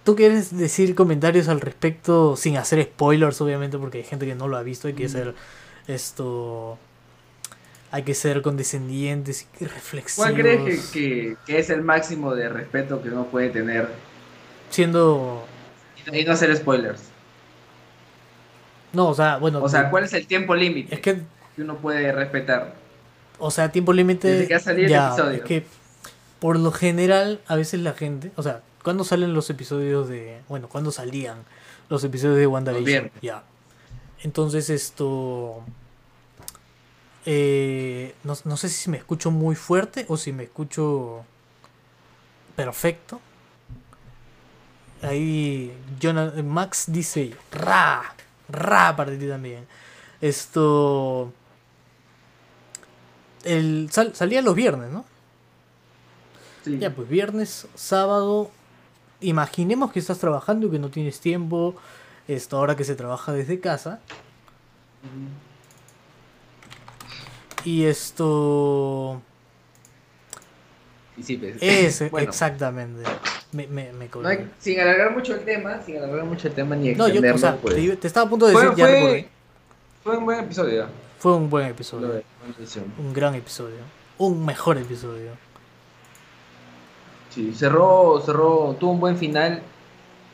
¿tú quieres decir comentarios al respecto sin hacer spoilers, obviamente, porque hay gente que no lo ha visto, hay que Mm. ser esto... Hay que ser condescendientes y reflexivos. ¿Cuál crees que, que- que es el máximo de respeto que uno puede tener Siendo... y no hacer spoilers? No, o sea, bueno... O sea, ¿cuál es el tiempo límite Es que, que uno puede respetar? o sea, tiempo límite... Desde que ha salido el episodio. Es que, por lo general, a veces la gente... O sea, cuando salen los episodios de... Bueno, cuando salían los episodios de WandaVision. Ya. Entonces esto... eh, no, no sé si me escucho muy fuerte o si me escucho perfecto. Ahí Jonah- Max dice ra, ra para ti también. Esto el sal- salía los viernes, ¿no? Sí. Ya, pues viernes, sábado imaginemos que estás trabajando y que no tienes tiempo, esto ahora que se trabaja desde casa. Y esto... Y sí, pues, Es, bueno, exactamente. Me, me, me no hay- sin alargar mucho el tema, sin alargar mucho el tema ni No, yo, extenderlo, o sea, pues, te, te estaba a punto de fue, decir, ya fue- recordé. fue un buen episodio. ya, Fue un buen episodio. Un gran episodio. Un mejor episodio. Sí, cerró, cerró, tuvo un buen final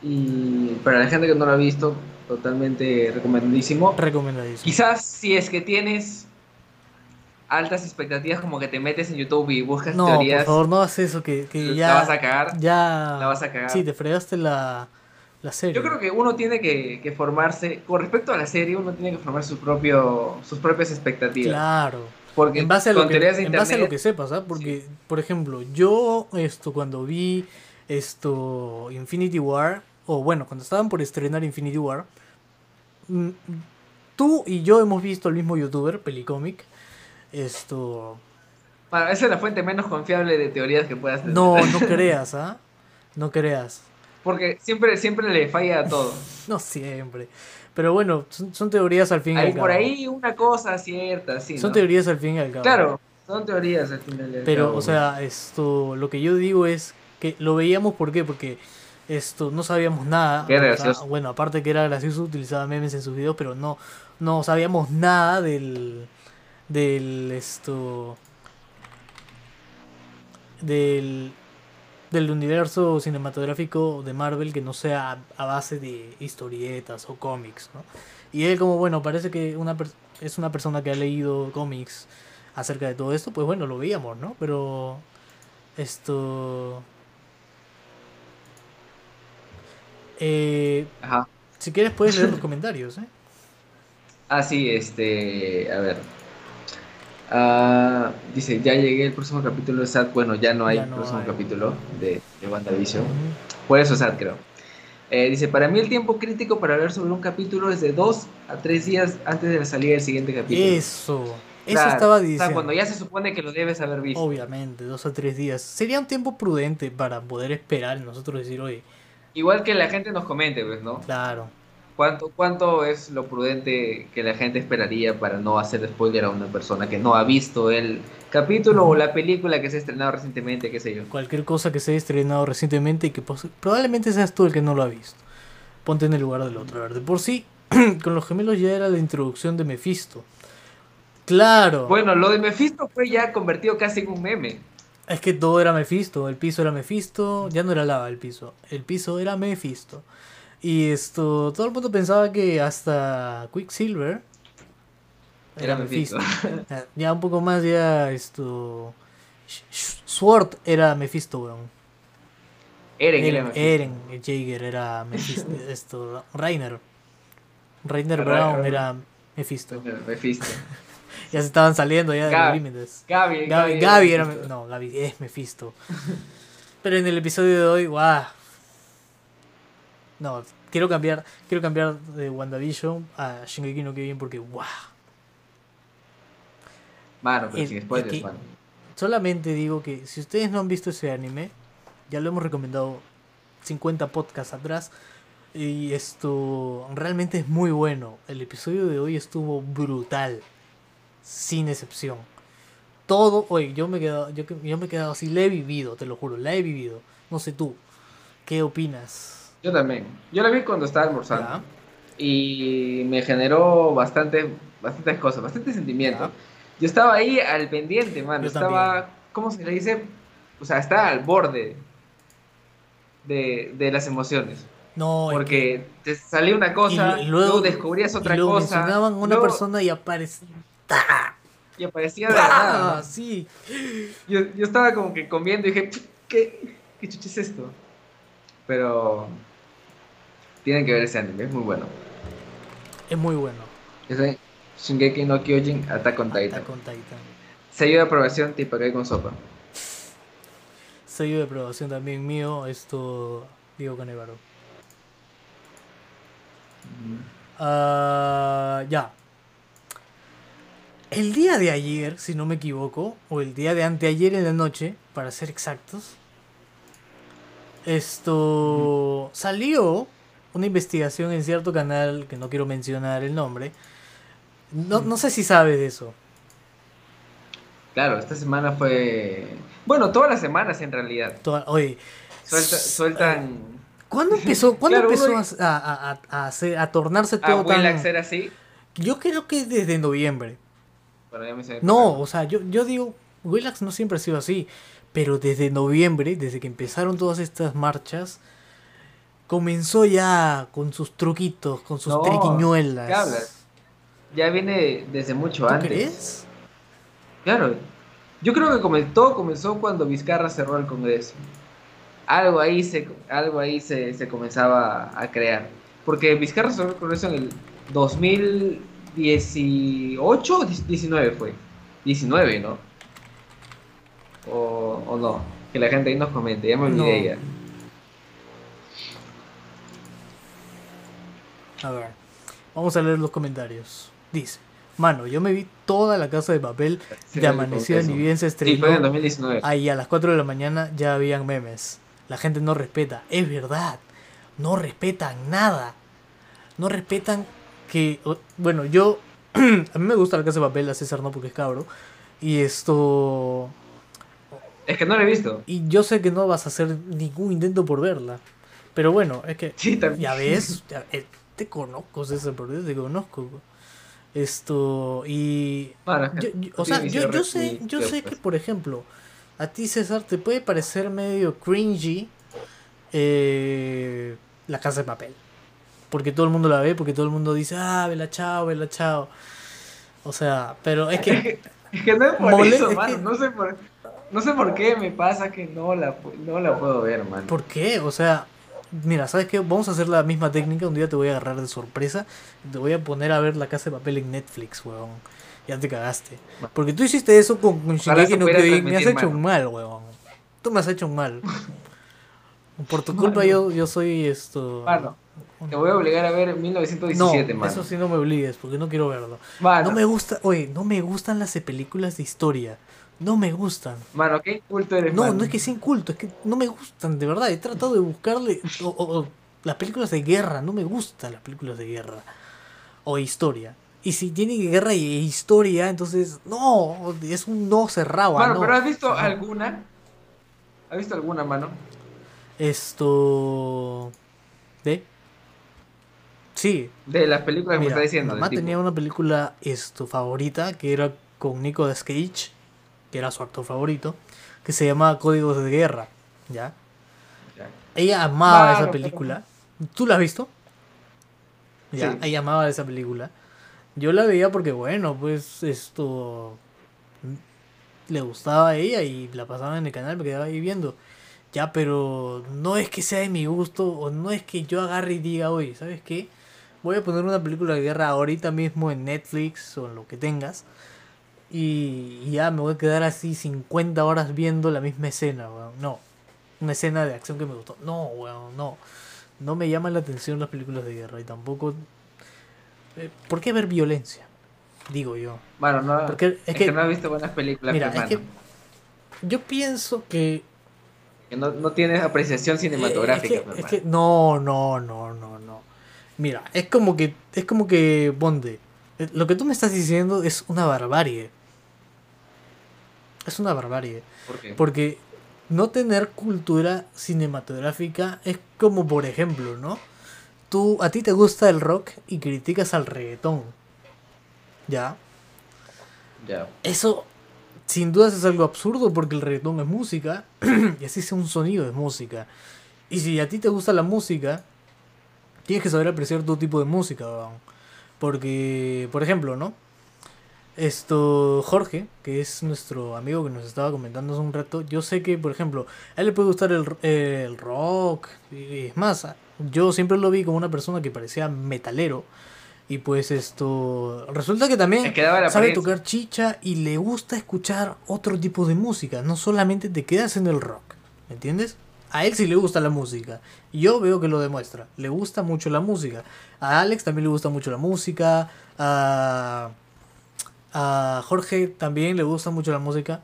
y para la gente que no lo ha visto, totalmente recomendadísimo. Recomendadísimo. Quizás si es que tienes altas expectativas, como que te metes en YouTube y buscas No, teorías, por favor, no hagas eso, que, que la ya... vas a cagar. Ya... La vas a cagar. Sí, te fregaste la, la serie. Yo creo que uno tiene que, que formarse, con respecto a la serie, uno tiene que formar su propio, sus propias expectativas. Claro. Porque En base, a lo que, en base a lo que sepas, ¿ah? Porque, por ejemplo, yo esto cuando vi esto Infinity War, o bueno, cuando estaban por estrenar Infinity War, mm, tú y yo hemos visto al mismo youtuber, Pelicomic, esto... Bueno, esa es la fuente menos confiable de teorías que puedas tener. No, no creas, ¿ah? No creas. Porque siempre, siempre le falla a todo. No siempre. Pero bueno, son, son teorías al fin y Hay al cabo. por ahí una cosa cierta, sí. Son ¿no? teorías al fin y al cabo. Claro, son teorías al final. y al Pero, cabo. o sea, esto, lo que yo digo es que lo veíamos, ¿por qué? Porque esto, no sabíamos nada. Qué gracioso. bueno, aparte que era gracioso, utilizaba memes en sus videos, pero no, no sabíamos nada del, del, esto, del, del universo cinematográfico de Marvel que no sea a base de historietas o cómics, ¿no? Y él como, bueno, parece que una per- es una persona que ha leído cómics acerca de todo esto, pues bueno, lo veíamos, ¿no? Pero esto... Eh, Ajá. si quieres puedes leer los comentarios, ¿eh? Ah, sí, este. A ver. Ah, dice, ya llegué el próximo capítulo de SAT. Bueno, ya no hay Ya no próximo hay. capítulo de, de WandaVision. Por eso SAT, creo. Eh, dice, para mí el tiempo crítico para hablar sobre un capítulo es de dos a tres días antes de la salida del siguiente capítulo. Eso, eso Claro, estaba O sea, diciendo. cuando ya se supone que lo debes haber visto. Obviamente, dos o tres días. Sería un tiempo prudente para poder esperar y nosotros decir, oye, Igual que la gente nos comente, pues, ¿no? claro, ¿Cuánto, ¿Cuánto es lo prudente que la gente esperaría para no hacer spoiler a una persona que no ha visto el capítulo o la película que se ha estrenado recientemente, qué sé yo? cualquier cosa que se haya estrenado recientemente y que probablemente seas tú el que no lo ha visto. Ponte en el lugar del otro. A ver, de por sí, con los gemelos ya era la introducción de Mephisto. Claro, Bueno, lo de Mephisto fue ya convertido casi en un meme. es que todo era Mephisto. El piso era Mephisto, ya no era lava el piso. El piso era Mephisto. Y esto, todo el mundo pensaba que hasta Quicksilver Era Mephisto. Ya- Ya un poco más, ya esto. Sword era Mephisto, weón. Eren, era Eren, Mephisto. Eren Jaeger era Mephisto. esto, Rainer. Rainer Ra- Brown Ra- era Mephisto. Mephisto. Ya se estaban saliendo ya de los Gaby. límites. Gaby, Gaby, Gaby era. Me- No, Gaby es Mephisto. Pero en el episodio de hoy, guau. No, quiero cambiar, quiero cambiar de WandaVision a Shingeki no Kyojin porque guau. Mano, pero El- sin spoilers, es que- mano. Solamente digo que si ustedes no han visto ese anime, ya lo hemos recomendado 50 podcasts atrás. Y esto realmente es muy bueno. El episodio de hoy estuvo brutal. Sin excepción. Todo, oye, yo me he quedado, yo, yo me he quedado así, la he vivido, te lo juro, la he vivido. No sé tú, ¿qué opinas? Yo también. Yo la vi cuando estaba almorzando. Ya. Y me generó bastante, bastantes cosas, bastante sentimiento. Ya. Yo estaba ahí al pendiente, mano. Yo estaba, también. ¿cómo se le dice? O sea, estaba al borde de, de las emociones. No, es Porque te salía una cosa, y luego, descubrías otra y luego cosa. mencionaban a una luego- persona y aparece. ¡Ah! Y aparecía de nada. ¡Ah! Sí. Yo, yo estaba como que comiendo y dije, ¿qué, qué es esto? Pero tienen que ver ese anime, es muy bueno. Es muy bueno. Ese Shingeki no Kyojin Attack on Titan. Attack on Titan. Sello de aprobación tipo acá con sopa. Sello de aprobación también mío, esto Diego Canevaro. Ah, ya. El día de ayer, si no me equivoco, o el día de anteayer en la noche, para ser exactos, Esto salió una investigación en cierto canal que no quiero mencionar el nombre. No, no sé si sabes de eso. Claro, esta semana fue. Bueno, todas las semanas en realidad. Toda- oye, Suelta- sueltan. ¿cuándo empezó, ¿cuándo Claro, empezó uno- a, a, a, a hacer- a tornarse A todo tan... Willax era así. Yo creo que desde noviembre. Bueno, ya me sé- No, o sea, yo, yo digo, Willax no siempre ha sido así, pero desde noviembre, desde que empezaron todas estas marchas, comenzó ya con sus truquitos, con sus No, triquiñuelas. ¿qué hablas? Ya viene desde mucho ¿Tú antes. crees? Claro. Yo creo que come- todo comenzó cuando Vizcarra cerró el Congreso. Algo ahí se, algo ahí se, se comenzaba a crear. Porque Vizcarra cerró el Congreso en el 2018 o 19 fue. 19, ¿no? O, o no. Que la gente ahí nos comente, ya me olvidé No. ya. A ver, vamos a leer los comentarios. Dice, mano, yo me vi toda la casa de papel Sí, de Amanecida ni bien se Sí, fue en el estrenó. 2019. Ahí a las 4 de la mañana ya habían memes. La gente no respeta. Es verdad. No respetan nada. No respetan que... Bueno, yo... a mí me gusta la casa de papel, a César no porque es cabro. Y esto... Es que no lo he visto. Y yo sé que no vas a hacer ningún intento por verla. Pero bueno, es que... Sí, también. Ya ves, ya- eh, te conozco, César, por Dios, te conozco. Esto, y... Yo- yo- o sea, yo, yo sé, yo sé que, por ejemplo, a ti, César, te puede parecer medio cringy eh, la casa de papel. Porque todo el mundo la ve, porque todo el mundo dice, ah, vela chao, vela chao. O sea, pero es que... Es que no es por Mole- eso, mano. No sé por, no sé por qué me pasa que no la, no la puedo ver, mano. ¿Por qué? O sea, mira, ¿sabes qué? Vamos a hacer la misma técnica. Un día te voy a agarrar de sorpresa. Te voy a poner a ver la casa de papel en Netflix, weón. Ya te cagaste. Porque tú hiciste eso con, con Shingeki no Kyojin. Me has hecho un mal, weón. Tú me has hecho un mal. Por tu culpa yo, yo soy esto... Mano, te voy a obligar a ver 1917, no, mano. eso sí no me obligues, porque no quiero verlo. Mano, No me gusta, oye, no me gustan las películas de historia. No me gustan. mano, qué culto eres, No, mano. no es que sea inculto, es que no me gustan, de verdad. He tratado de buscarle. O, o- o las películas de guerra, no me gustan las películas de guerra. O historia. Y si tiene guerra y historia, entonces. No, es un no cerrado. Mano, no. pero ¿has visto alguna? ¿Has visto alguna, mano? Esto. ¿De? Sí, De las películas que me está diciendo. mamá tenía una película esto, favorita que era con Nicolas Cage, que era su actor favorito, que se llamaba Códigos de Guerra. ¿Ya? Ya. Ella amaba Claro, esa pero- película. ¿Tú la has visto? Ya, Sí. ella amaba esa película. Yo la veía porque, bueno, pues esto le gustaba a ella y la pasaba en el canal, me quedaba ahí viendo. Ya, pero no es que sea de mi gusto o no es que yo agarre y diga, oye, ¿sabes qué? Voy a poner una película de guerra ahorita mismo en Netflix o en lo que tengas. Y, y ya me voy a quedar así 50 horas viendo la misma escena, weón. No, una escena de acción que me gustó. No, weón, no. No me llaman la atención las películas de guerra y tampoco... eh, ¿Por qué ver violencia? Digo yo. Mano, no. Porque es es que- que, no has visto buenas películas, Mira, es que yo pienso que... Que no, no tienes apreciación cinematográfica, Eh, es que, es mano. que- no, no, no, no, no. Mira, es como que... Es como que... Bonde. eh, Lo que tú me estás diciendo es una barbarie. Es una barbarie. ¿Por qué? Porque no tener cultura cinematográfica es como, por ejemplo, ¿no? Tú, a ti te gusta el rock y criticas al reggaetón. ¿Ya? Ya. Eso, sin dudas, es algo absurdo porque el reggaetón es música y así sea un sonido es música. Y si a ti te gusta la música, tienes que saber apreciar todo tipo de música, weón. Porque, por ejemplo, ¿no? Esto, Jorge, que es nuestro amigo que nos estaba comentando hace un rato, yo sé que, por ejemplo, a él le puede gustar el, el rock, y es más, yo siempre lo vi como una persona que parecía metalero, y pues esto, resulta que también sabe tocar chicha y le gusta escuchar otro tipo de música, no solamente te quedas en el rock, ¿me entiendes? A él sí le gusta la música. Yo veo que lo demuestra. Le gusta mucho la música. A Alex también le gusta mucho la música. A, a Jorge también le gusta mucho la música.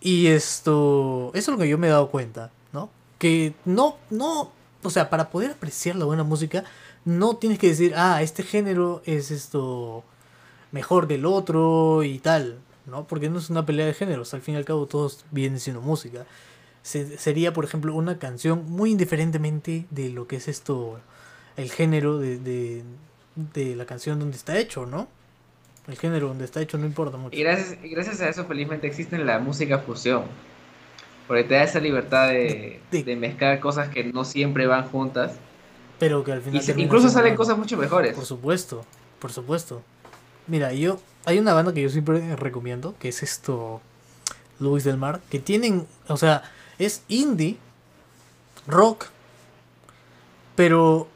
Y esto, eso es lo que yo me he dado cuenta, ¿no? que no, no, o sea, para poder apreciar la buena música, no tienes que decir, ah, este género es esto mejor que el otro y tal, ¿no? Porque no es una pelea de géneros, al fin y al cabo todos vienen siendo música. Se- sería, por ejemplo, una canción muy indiferentemente de lo que es esto, el género de, de, de la canción donde está hecho, ¿no? El género donde está hecho no importa mucho. Y gracias, y gracias a eso, felizmente, existe la música fusión. Porque te da esa libertad de, De- de mezclar cosas que no siempre van juntas. Pero que al final... Se- incluso salen cosas mucho mejores. Por supuesto, por supuesto. Mira, yo hay una banda que yo siempre recomiendo, que es esto Luis del Mar, que tienen, o sea, es indie, rock, pero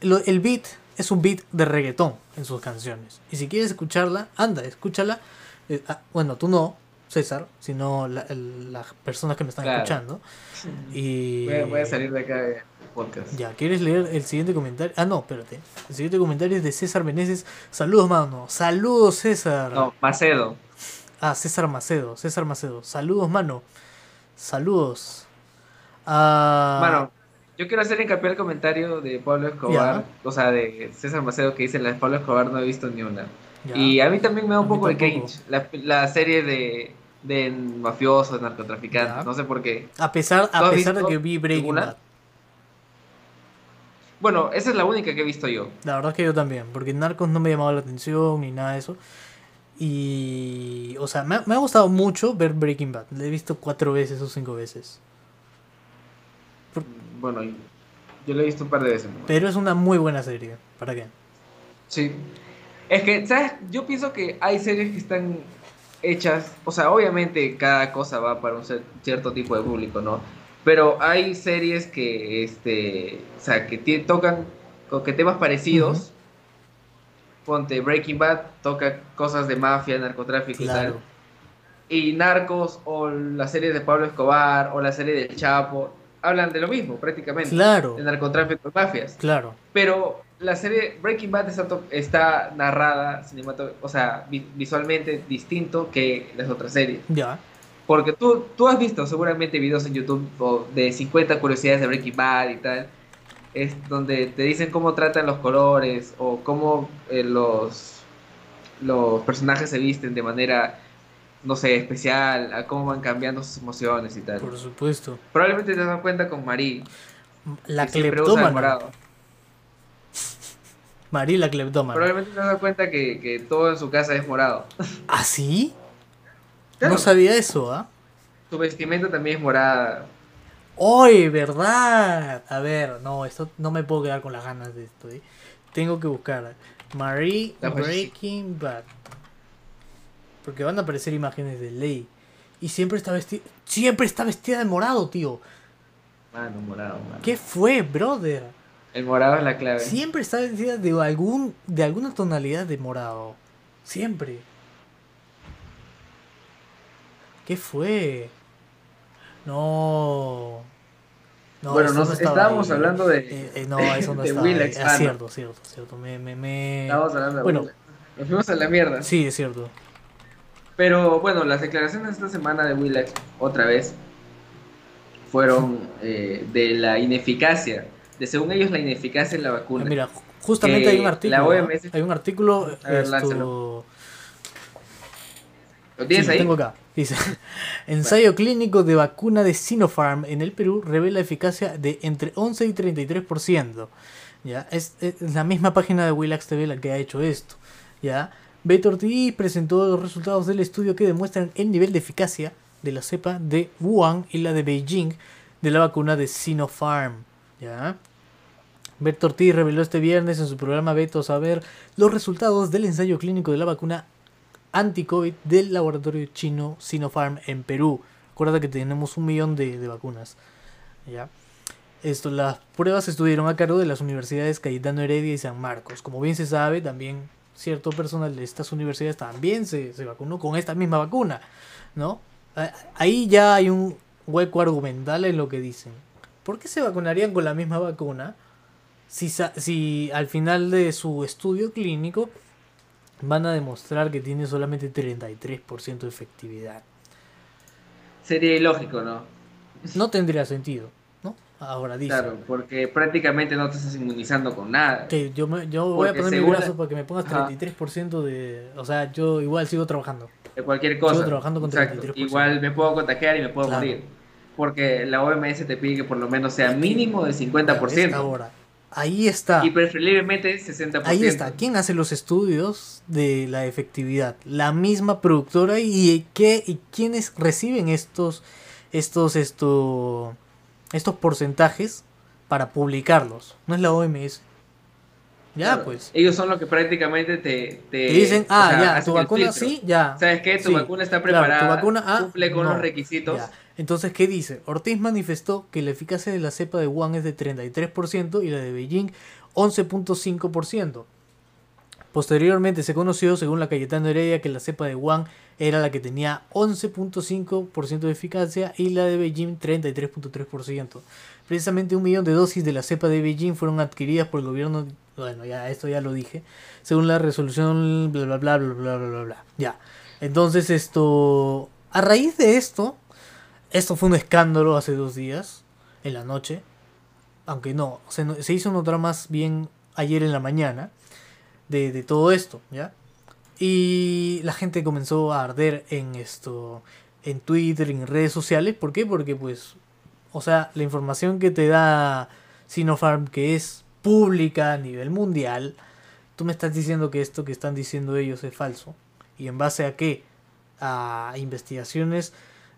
lo- el beat es un beat de reggaetón en sus canciones. Y si quieres escucharla, anda, escúchala. Eh, ah, bueno, tú no, César, sino la- el- las personas que me están Claro. escuchando. Y Voy a, voy a salir de acá del podcast. ya, ¿quieres leer el siguiente comentario? Ah, no, espérate. El siguiente comentario es de César Meneses. Saludos, mano. Saludos, César. No, Macedo. Ah, César Macedo. César Macedo. Saludos, mano. Saludos. Ah, Mano, yo quiero hacer hincapié al comentario de Pablo Escobar, o sea, de César Macedo, que dice: La de Pablo Escobar no he visto ni una. Y a mí también me da un poco de cringe. La, la serie de, de mafiosos, narcotraficantes, no sé por qué. A pesar, ¿Tú a pesar de que vi Breaking? Bad. Bueno, esa es la única que he visto yo. La verdad es que yo también, porque Narcos no me llamaba la atención ni nada de eso. Y. O sea, me, ha- me ha gustado mucho ver Breaking Bad. La he visto cuatro veces o cinco veces. Bueno, yo lo he visto un par de veces. Pero es una muy buena serie. ¿Para qué? Sí. Es que, ¿sabes? Yo pienso que hay series que están hechas, o sea, obviamente cada cosa va para un cierto tipo de público, ¿no? Pero hay series que, este, o sea, que tocan con que temas parecidos. Ponte Breaking Bad toca cosas de mafia, narcotráfico y Claro. tal. Y Narcos o la serie de Pablo Escobar o la serie del Chapo hablan de lo mismo prácticamente. Claro. De narcotráfico y mafias. Claro. Pero la serie Breaking Bad está, está narrada, o sea, vi- visualmente distinto que las otras series. Ya. Porque tú, tú has visto seguramente videos en YouTube de 50 curiosidades de Breaking Bad y tal, es donde te dicen cómo tratan los colores o cómo eh, los, los personajes se visten de manera, no sé, especial, a cómo van cambiando sus emociones y tal. Por supuesto. Probablemente te das cuenta con Marie, La cleptómana. Marí la cleptómana. Probablemente te das cuenta que, que todo en su casa es morado. ¿Ah, sí? Claro. No sabía eso, ¿ah? Su vestimenta también es morada. ¡Oye, verdad! A ver, no, esto no me puedo quedar con las ganas de esto, ¿eh? Tengo que buscar Marie Breaking Bad. Porque van a aparecer imágenes de Ley. Y siempre está vestida. Siempre está vestida de morado, tío. Mano, morado, mano. ¿Qué fue, brother? El morado es la clave. Siempre está vestida de algún. de alguna tonalidad de morado. Siempre. ¿Qué fue? No. Bueno, eso nos- estaba estábamos ahí. hablando de- Eh, eh, no, eso no de Willax. Ah, no. cierto, cierto, cierto. Me, me, me... Estábamos hablando de Bueno. Nos fuimos a la mierda. Sí, es cierto. Pero bueno, las declaraciones esta semana de Willax, otra vez, fueron eh, de la ineficacia, de según ellos la ineficacia en la vacuna. Mira, ju- justamente hay un artículo. la ¿no? OMS Hay un artículo. A ver, esto- lánzalo. ¿Lo tienes Sí, lo ahí? tengo acá. Dice: Ensayo clínico de vacuna de Sinopharm en el Perú revela eficacia de entre 11 y 33%. ¿Ya? Es, es la misma página de Willax TV la que ha hecho esto. ¿Ya? Beto Ortiz presentó los resultados del estudio que demuestran el nivel de eficacia de la cepa de Wuhan y la de Beijing de la vacuna de Sinopharm. ¿Ya? Beto reveló este viernes en su programa Beto Saber los resultados del ensayo clínico de la vacuna anti-COVID del laboratorio chino Sinopharm en Perú. Acuérdate que tenemos un millón de, vacunas. Esto, las pruebas estuvieron a cargo de las universidades Cayetano Heredia y San Marcos. Como bien se sabe, también cierto personal de estas universidades también se, se vacunó con esta misma vacuna. ¿no? Ahí ya hay un hueco argumental en lo que dicen. ¿Por qué se vacunarían con la misma vacuna si, si al final de su estudio clínico van a demostrar que tiene solamente 33% de efectividad. Sería ilógico, ¿no? No tendría sentido. Ahora dice. Claro, porque prácticamente no te estás inmunizando con nada. Yo, me, yo voy a poner mi brazo para que me pongas Ajá. 33% de... O sea, yo igual sigo trabajando. de cualquier cosa. Sigo trabajando con Exacto. 33%. Igual me puedo contagiar y me puedo Claro. morir. Porque la OMS te pide que por lo menos sea mínimo del ¿Ves? 50%. Ahora, ahí está. Y preferiblemente 60%. Ahí está. ¿Quién hace los estudios de la efectividad? La misma productora y qué y quiénes reciben estos estos esto estos porcentajes para publicarlos. No es la OMS. Ya Claro. pues. Ellos son los que prácticamente te, te, Te dicen, o ah, sea, ya, tu vacuna sí, ya. ¿Sabes qué? Tu Sí, vacuna está claro, tu preparada, vacuna, ah, cumple con no. los requisitos. Ya. Entonces, ¿qué dice? Ortiz manifestó que la eficacia de la cepa de Wuhan es de 33% y la de Beijing 11.5%. Posteriormente se conoció, según la Cayetano Heredia, que la cepa de Wuhan era la que tenía 11.5% de eficacia y la de Beijing 33.3%. Precisamente un millón de dosis de la cepa de Beijing fueron adquiridas por el gobierno. Bueno, ya esto ya lo dije. Según la resolución, bla bla bla bla bla bla bla. bla. Ya. Entonces esto, a raíz de esto, esto fue un escándalo hace dos días en la noche. Aunque no, se, se hizo notar más bien ayer en la mañana de, de todo esto, ¿ya? Y la gente comenzó a arder en esto, en Twitter, en redes sociales, ¿por qué? Porque pues, o sea, la información que te da Sinopharm, que es pública a nivel mundial, tú me estás diciendo que esto que están diciendo ellos es falso. ¿Y en base a qué? A investigaciones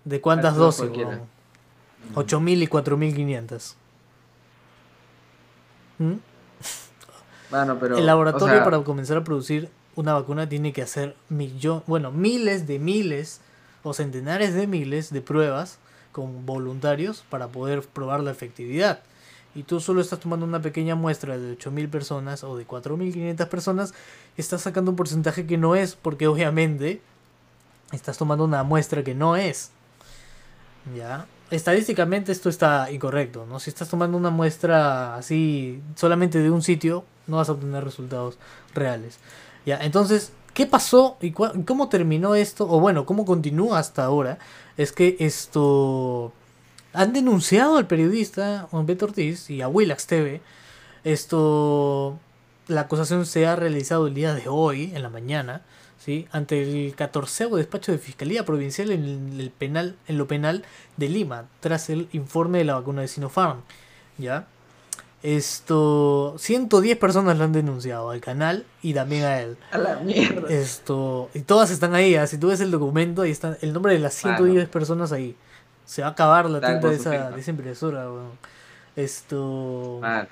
de cuántas dosis, weón? 8000 y 4500. ¿Mm? Bueno, pero, el laboratorio o sea, para comenzar a producir una vacuna tiene que hacer millón, bueno, miles de miles o centenares de miles de pruebas con voluntarios para poder probar la efectividad. Y tú solo estás tomando una pequeña muestra de 8.000 personas o de 4.500 personas, estás sacando un porcentaje que no es, porque obviamente estás tomando una muestra que no es. ¿Ya? Estadísticamente esto está incorrecto, ¿no? Si estás tomando una muestra así solamente de un sitio, no vas a obtener resultados reales. Ya, entonces, ¿qué pasó y cómo terminó esto? O bueno, cómo continúa hasta ahora. Es que esto han denunciado al periodista Juan Beto Ortiz y a Willax TV. Esto la acusación se ha realizado el día de hoy, en la mañana, ¿sí? ante el 14 despacho de Fiscalía Provincial en el penal, en lo penal de Lima, tras el informe de la vacuna de Sinopharm. ¿Ya? Esto, 110 personas lo han denunciado al canal y también a él. A la mierda. Esto, y todas están ahí, ¿ah? si tú ves el documento, ahí está el nombre de las 110 personas ahí. Se va a acabar la tinta de esa, de esa impresora. Esto Mano,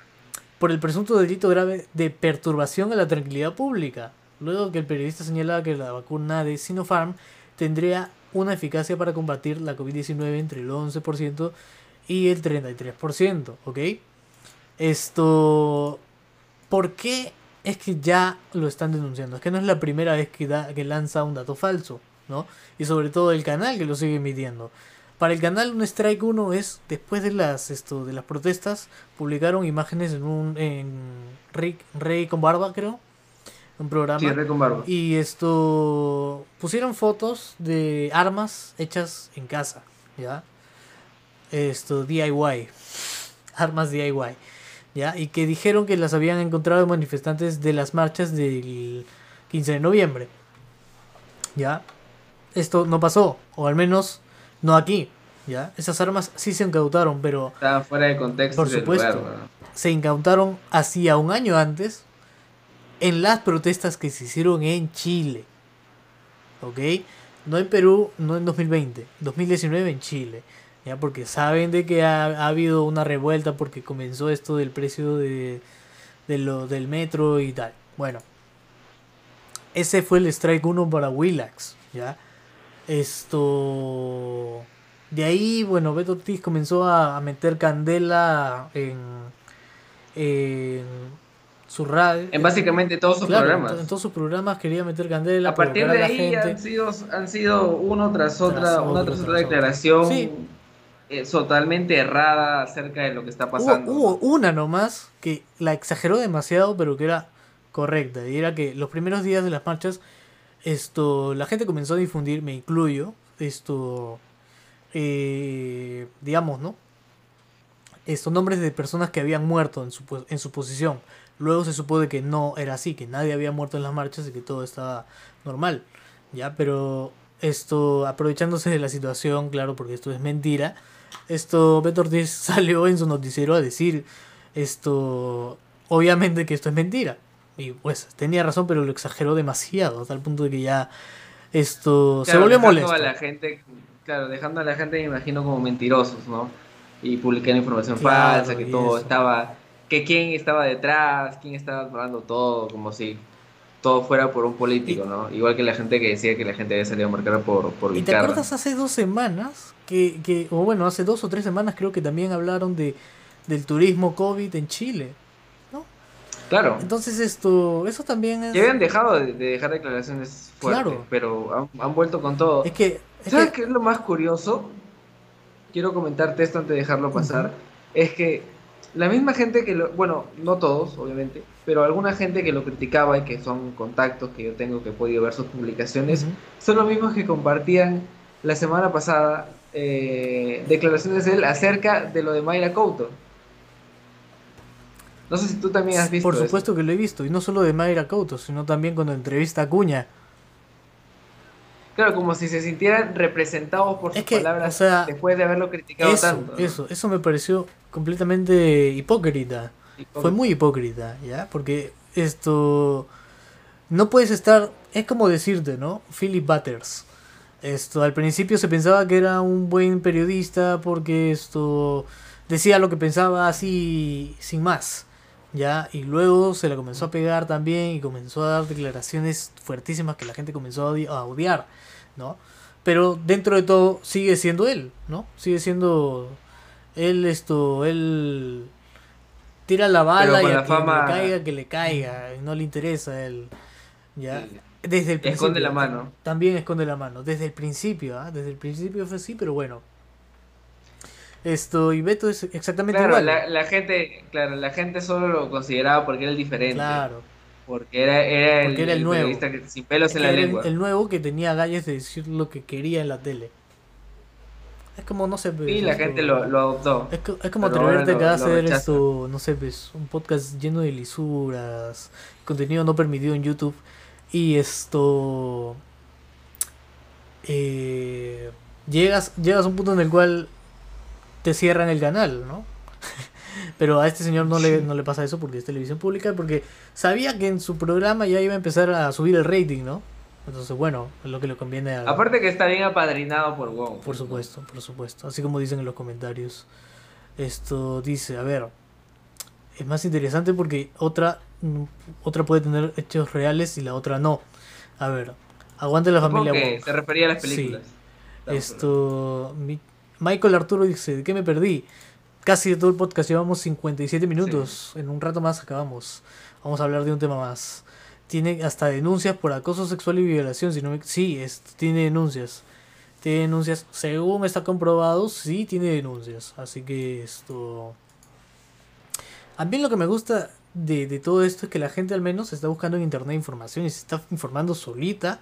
por el presunto delito grave de perturbación a la tranquilidad pública, luego que el periodista señalaba que la vacuna de Sinopharm tendría una eficacia para combatir la COVID-19 entre el 11% y el 33%, ¿ok? Esto, ¿por qué es que ya lo están denunciando? Es que no es la primera vez que, da, que lanza un dato falso, ¿no? Y sobre todo el canal que lo sigue emitiendo. Para el canal un strike 1 es después de las esto de las protestas publicaron imágenes en un en Rey, Rey con barba creo un programa con barba. y esto pusieron fotos de armas hechas en casa ya esto DIY armas DIY ya y que dijeron que las habían encontrado manifestantes de las marchas del 15 de noviembre ya esto no pasó o al menos no aquí, ¿ya? Esas armas sí se incautaron, pero Estaba fuera de contexto Por supuesto. lugar, se incautaron hacía un año antes en las protestas que se hicieron en Chile. ¿Ok? No en Perú, no en 2020, 2019 en Chile. ¿Ya? Porque saben de que ha, ha habido una revuelta porque comenzó esto del precio de, de lo, del metro y tal. Bueno, ese fue el strike 1 para Willax. ¿Ya? Esto. De ahí, bueno, Beto Ortiz comenzó a, a meter candela en, en su radio. En básicamente todos sus Claro, programas. en, to- en todos sus programas quería meter candela. a partir de a la ahí gente. han sido, han sido uno tras otra, Tras una otro, tras tras otra declaración Sí. eh, totalmente errada acerca de lo que está Hubo, pasando. hubo una nomás que la exageró demasiado, pero que era correcta. Y era que los primeros días de las marchas, esto, la gente comenzó a difundir, me incluyo, esto, eh, digamos, ¿no? estos nombres de personas que habían muerto en su, en su posición. Luego se supo de que no era así, que nadie había muerto en las marchas y que todo estaba normal. Ya, pero esto, aprovechándose de la situación, claro, porque esto es mentira, esto Beto Ortiz salió en su noticiero a decir esto, obviamente que esto es mentira. Y pues tenía razón, pero lo exageró demasiado, a tal punto de que ya esto se volvió molesto. a la gente, claro, dejando a la gente, me imagino, como mentirosos, ¿no? Y publicando información Claro, falsa, que todo eso. estaba, que quién estaba detrás, quién estaba hablando todo, como si todo fuera por un político, ¿no? Igual que la gente que decía que la gente había salido a marcar por, por ¿Y te Vizcarra. acuerdas hace dos semanas? Que, que, o bueno, hace dos o tres semanas creo que también hablaron de, del turismo COVID en Chile. Claro, Entonces esto, eso también es... ya habían dejado de, de dejar declaraciones fuertes, Claro. pero han, han vuelto con todo. Es que... es ¿Sabes que- qué es lo más curioso? Quiero comentarte esto antes de dejarlo pasar. Es que la misma gente que lo, bueno, no todos, obviamente, pero alguna gente que lo criticaba y que son contactos que yo tengo que he podido ver sus publicaciones, son los mismos que compartían la semana pasada eh, declaraciones de él acerca de lo de Mayra Couto. No sé si tú también has visto Por eso. supuesto que lo he visto, y no solo de Mayra Couto, sino también cuando entrevista a Cuña. Claro, como si se sintieran representados por sus Es que, palabras o sea, después de haberlo criticado Eso, tanto. ¿no? eso, eso me pareció completamente hipócrita. Fue muy hipócrita, ¿ya? Porque esto... No puedes estar... Es como decirte, ¿no? Philip Butters. Esto, al principio se pensaba que era un buen periodista porque esto... Decía lo que pensaba así, sin más. ¿Ya? Y luego se la comenzó a pegar también y comenzó a dar declaraciones fuertísimas que la gente comenzó a odiar, ¿no? Pero dentro de todo sigue siendo él, ¿no? Sigue siendo él esto, él tira la bala y a la fama- le caiga que le caiga, no le interesa a él. Ya. Desde el principio. Esconde la mano. También esconde la mano. Desde el principio, ¿ah? Desde el principio fue así, pero bueno. Esto, y Beto es exactamente Claro, igual. la, la gente, claro, la gente solo lo consideraba porque era el diferente. Claro. Porque era, era el, Porque era el nuevo. que, sin pelos Es en que la era el, nuevo que tenía galles de decir lo que quería en la tele. Es como, no sé, pues, y la gente lo, lo adoptó. Es, co- es como atreverte que a hacer esto, no sé, pues, un podcast lleno de lisuras, contenido no permitido en YouTube y esto eh, llegas llegas a un punto en el cual te cierran el canal, ¿no? Pero a este señor no le, no le pasa eso porque es televisión pública, porque sabía que en su programa ya iba a empezar a subir el rating, ¿no? Entonces, bueno, es lo que le conviene a... Aparte que está bien apadrinado por Wong. Por supuesto, por supuesto. Así como dicen en los comentarios. Esto dice, a ver, es más interesante porque otra, mm, otra puede tener hechos reales y la otra no. A ver, aguante la familia que Wong. se refería a las Sí. películas. Esto, mi- Michael Arturo dice, ¿de qué me perdí? Casi todo el podcast llevamos 57 minutos. En un rato más acabamos. Vamos a hablar de un tema más. Tiene hasta denuncias por acoso sexual y violación. Si no me- Sí, es- tiene denuncias. Tiene denuncias. Según está comprobado, sí tiene denuncias. Así que esto... A mí lo que me gusta de, de todo esto es que la gente al menos está buscando en internet información y se está informando solita.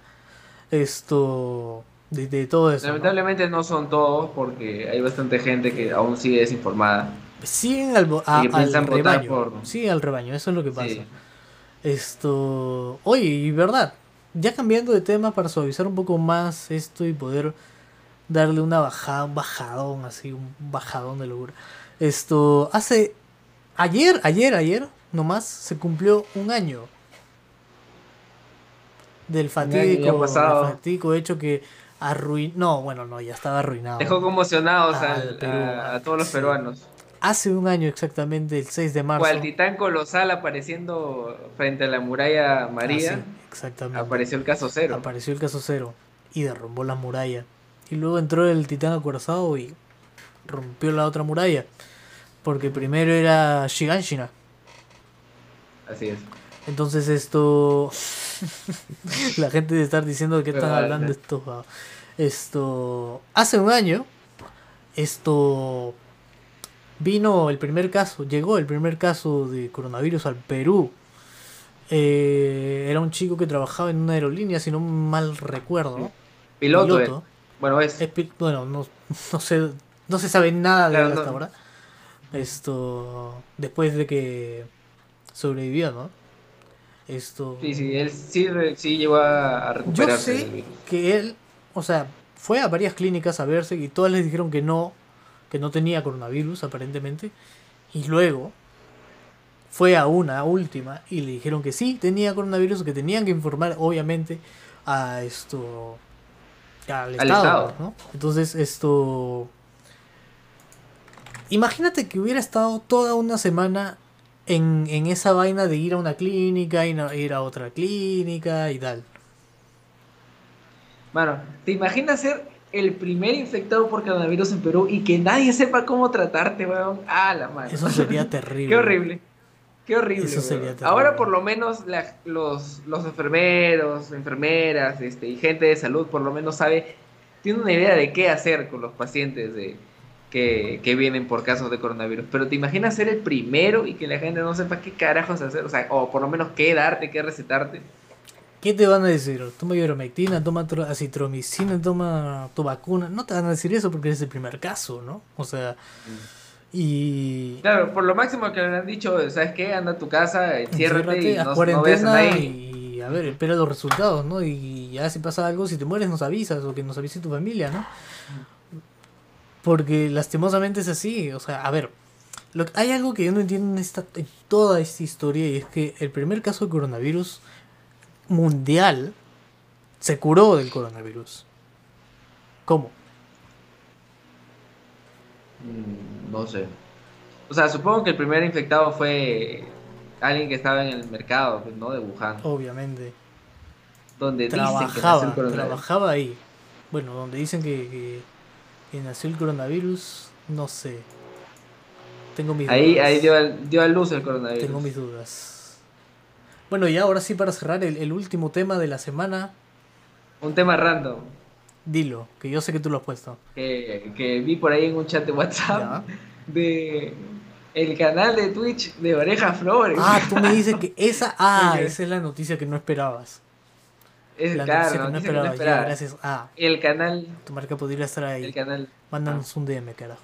Esto... De, de todo eso. Lamentablemente ¿no? son todos porque hay bastante gente que aún sigue desinformada. Siguen al, a- al rebaño. por- Siguen al rebaño, eso es lo que pasa. Sí. Esto. Oye, y verdad, ya cambiando de tema para suavizar un poco más esto y poder darle una bajada, un bajadón, así, un bajadón de locura. Esto, hace. Ayer, ayer, ayer, nomás se cumplió un año del fatídico, del fatídico hecho que arruinó. No, bueno, no, ya estaba arruinado. Dejó conmocionados Al al- Perú. a, a todos los Sí. peruanos. Hace un año exactamente, el 6 de marzo. Cual titán colosal apareciendo frente a la muralla Ah, María, sí, exactamente. apareció el caso cero. Apareció el caso cero y derrumbó la muralla. Y luego entró el titán acorazado y rompió la otra muralla. Porque primero era Shiganshina. Así es. Entonces esto... la gente de estar diciendo que están hablando eh. esto. ah, Esto... Hace un año, esto... Vino el primer caso, llegó el primer caso de coronavirus al Perú. Eh, era un chico que trabajaba en una aerolínea, si no mal recuerdo. ¿no? Piloto, Piloto. eh. Bueno, es. Bueno, no, no sé, no se sabe nada de Claro, él hasta no. ahora. Esto. Después de que sobrevivió, ¿no? Esto. Sí, sí, él sí, sí llegó a, Yo recuperarse del sé virus. que él, o sea, fue a varias clínicas a verse y todas les dijeron que no, que no tenía coronavirus aparentemente. Y luego fue a una última y le dijeron que sí tenía coronavirus, que tenían que informar obviamente a esto al Estado, Estado. ¿no? Entonces esto imagínate que hubiera estado toda una semana en, en esa vaina de ir a una clínica, ir a, ir a otra clínica y tal. Mano, ¿te imaginas ser el primer infectado por coronavirus en Perú y que nadie sepa cómo tratarte, weón? Ah, la madre. Eso sería terrible. Qué horrible. Qué horrible. Eso sería. Ahora por lo menos la- los, los enfermeros, enfermeras este, y gente de salud por lo menos sabe, tiene una idea de qué hacer con los pacientes de, que, que vienen por casos de coronavirus. Pero te imaginas ser el primero y que la gente no sepa qué carajos hacer, o sea, o por lo menos qué darte, qué recetarte. ¿Qué te van a decir? Toma ivermectina, toma tro- acitromicina, toma tu vacuna. No te van a decir eso porque eres el primer caso, ¿no? O sea, y... Claro, por lo máximo que le han dicho, ¿sabes qué? Anda a tu casa, enciérrate y no, no veas a nadie. y a ver, espera los resultados, ¿no? Y ya si pasa algo, si te mueres nos avisas o que nos avise tu familia, ¿no? Porque lastimosamente es así, o sea, a ver, lo, hay algo que yo no entiendo en, esta, en toda esta historia y es que el primer caso de coronavirus mundial se curó del coronavirus. ¿Cómo? Mm, No sé. O sea, supongo que el primer infectado fue alguien que estaba en el mercado, pues, ¿no? De Wuhan. Obviamente. Donde dicen que Trabajaba, trabajaba ahí. Bueno, donde dicen que, que, que nació el coronavirus, no sé. Tengo mis Ahí, dudas. ahí dio, al- dio a luz el coronavirus. Tengo mis dudas. Bueno, y ahora sí para cerrar el, el último tema de la semana, Un tema random dilo, que yo sé que tú lo has puesto. que, que vi por ahí en un chat de WhatsApp Ya. de el canal de Twitch de Oreja Flores. Ah, tú me dices que esa, ah, esa es la noticia que no esperabas. Es La claro, noticia que no que. Ya, gracias. Ah, El canal, tu marca podría estar el ahí. canal, Mándanos un DM, carajo.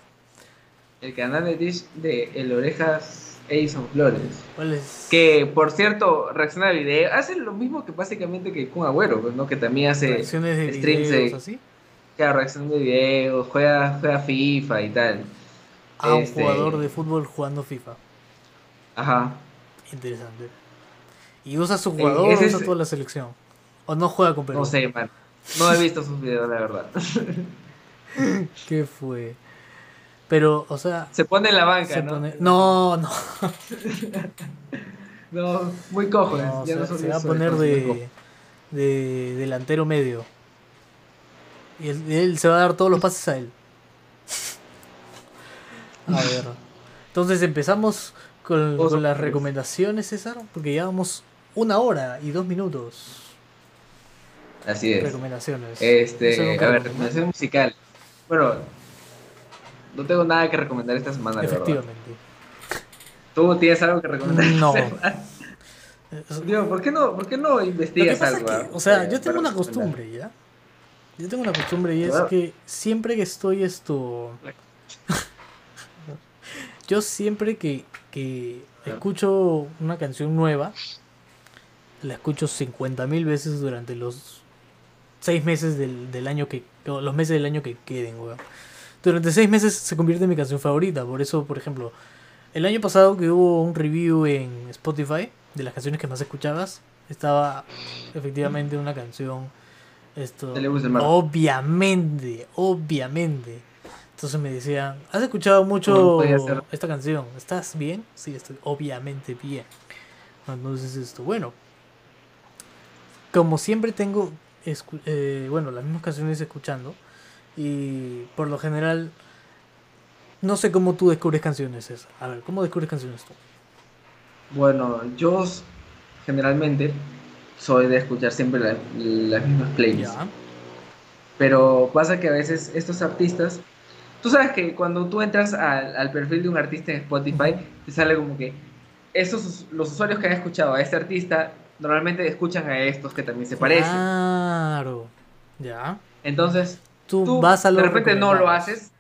el canal de Twitch de El Orejas Edison Flores. ¿Cuál es? Que por cierto, reacciona a video, hace lo mismo que básicamente que Kun Agüero, pues, ¿no? Que también hace Reacciones de streams videos de- así. claro, reacción de videos, juega, juega FIFA y tal. A un Este- jugador de fútbol jugando FIFA. Ajá. Interesante. ¿Y usa su jugador ese o usa es- toda la selección? ¿O no juega con Perú? No sé, man. No he visto sus videos, la verdad. ¿Qué fue? Pero, o sea, Se pone en la banca, ¿no? pone... No, no. No, muy cojo. no, ya se, no son se va a poner de, de delantero medio. Y él, él se va a dar todos los pases a él. A ver. Entonces empezamos con, con las recomendaciones, César, porque llevamos una hora y dos minutos. Así es. Recomendaciones. Este, a ver, recomendación musical. Bueno, no tengo nada que recomendar esta semana, la verdad. Efectivamente. ¿Tú tienes algo que recomendar? esta No. semana? Es- Digo, ¿por qué no, por qué no investigas algo? que, o sea, Eh, yo tengo una costumbre, ¿ya? Yo tengo una costumbre y es que siempre que estoy esto... yo siempre que, que escucho una canción nueva, la escucho 50.000 veces durante los seis meses del, del año que... los meses del año que queden, weón. Durante seis meses se convierte en mi canción favorita. Por eso, por ejemplo, el año pasado que hubo un review en Spotify de las canciones que más escuchabas, estaba efectivamente una canción. Esto, obviamente, obviamente. Entonces me decían, ¿has escuchado mucho esta canción? ¿Estás bien? Sí, estoy obviamente bien. Entonces esto, bueno. Como siempre tengo, eh, bueno, las mismas canciones escuchando. Y por lo general, no sé cómo tú descubres canciones. César. A ver, ¿cómo descubres canciones tú? Bueno, yo generalmente soy de escuchar siempre la- las mismas playlists. Pero pasa que a veces estos artistas, tú sabes que cuando tú entras al, al perfil de un artista en Spotify, te sale como que estos, us- los usuarios que han escuchado a este artista normalmente escuchan a estos que también se parecen. Claro. Ya. Entonces, Tú, tú vas a lo de repente no lo haces,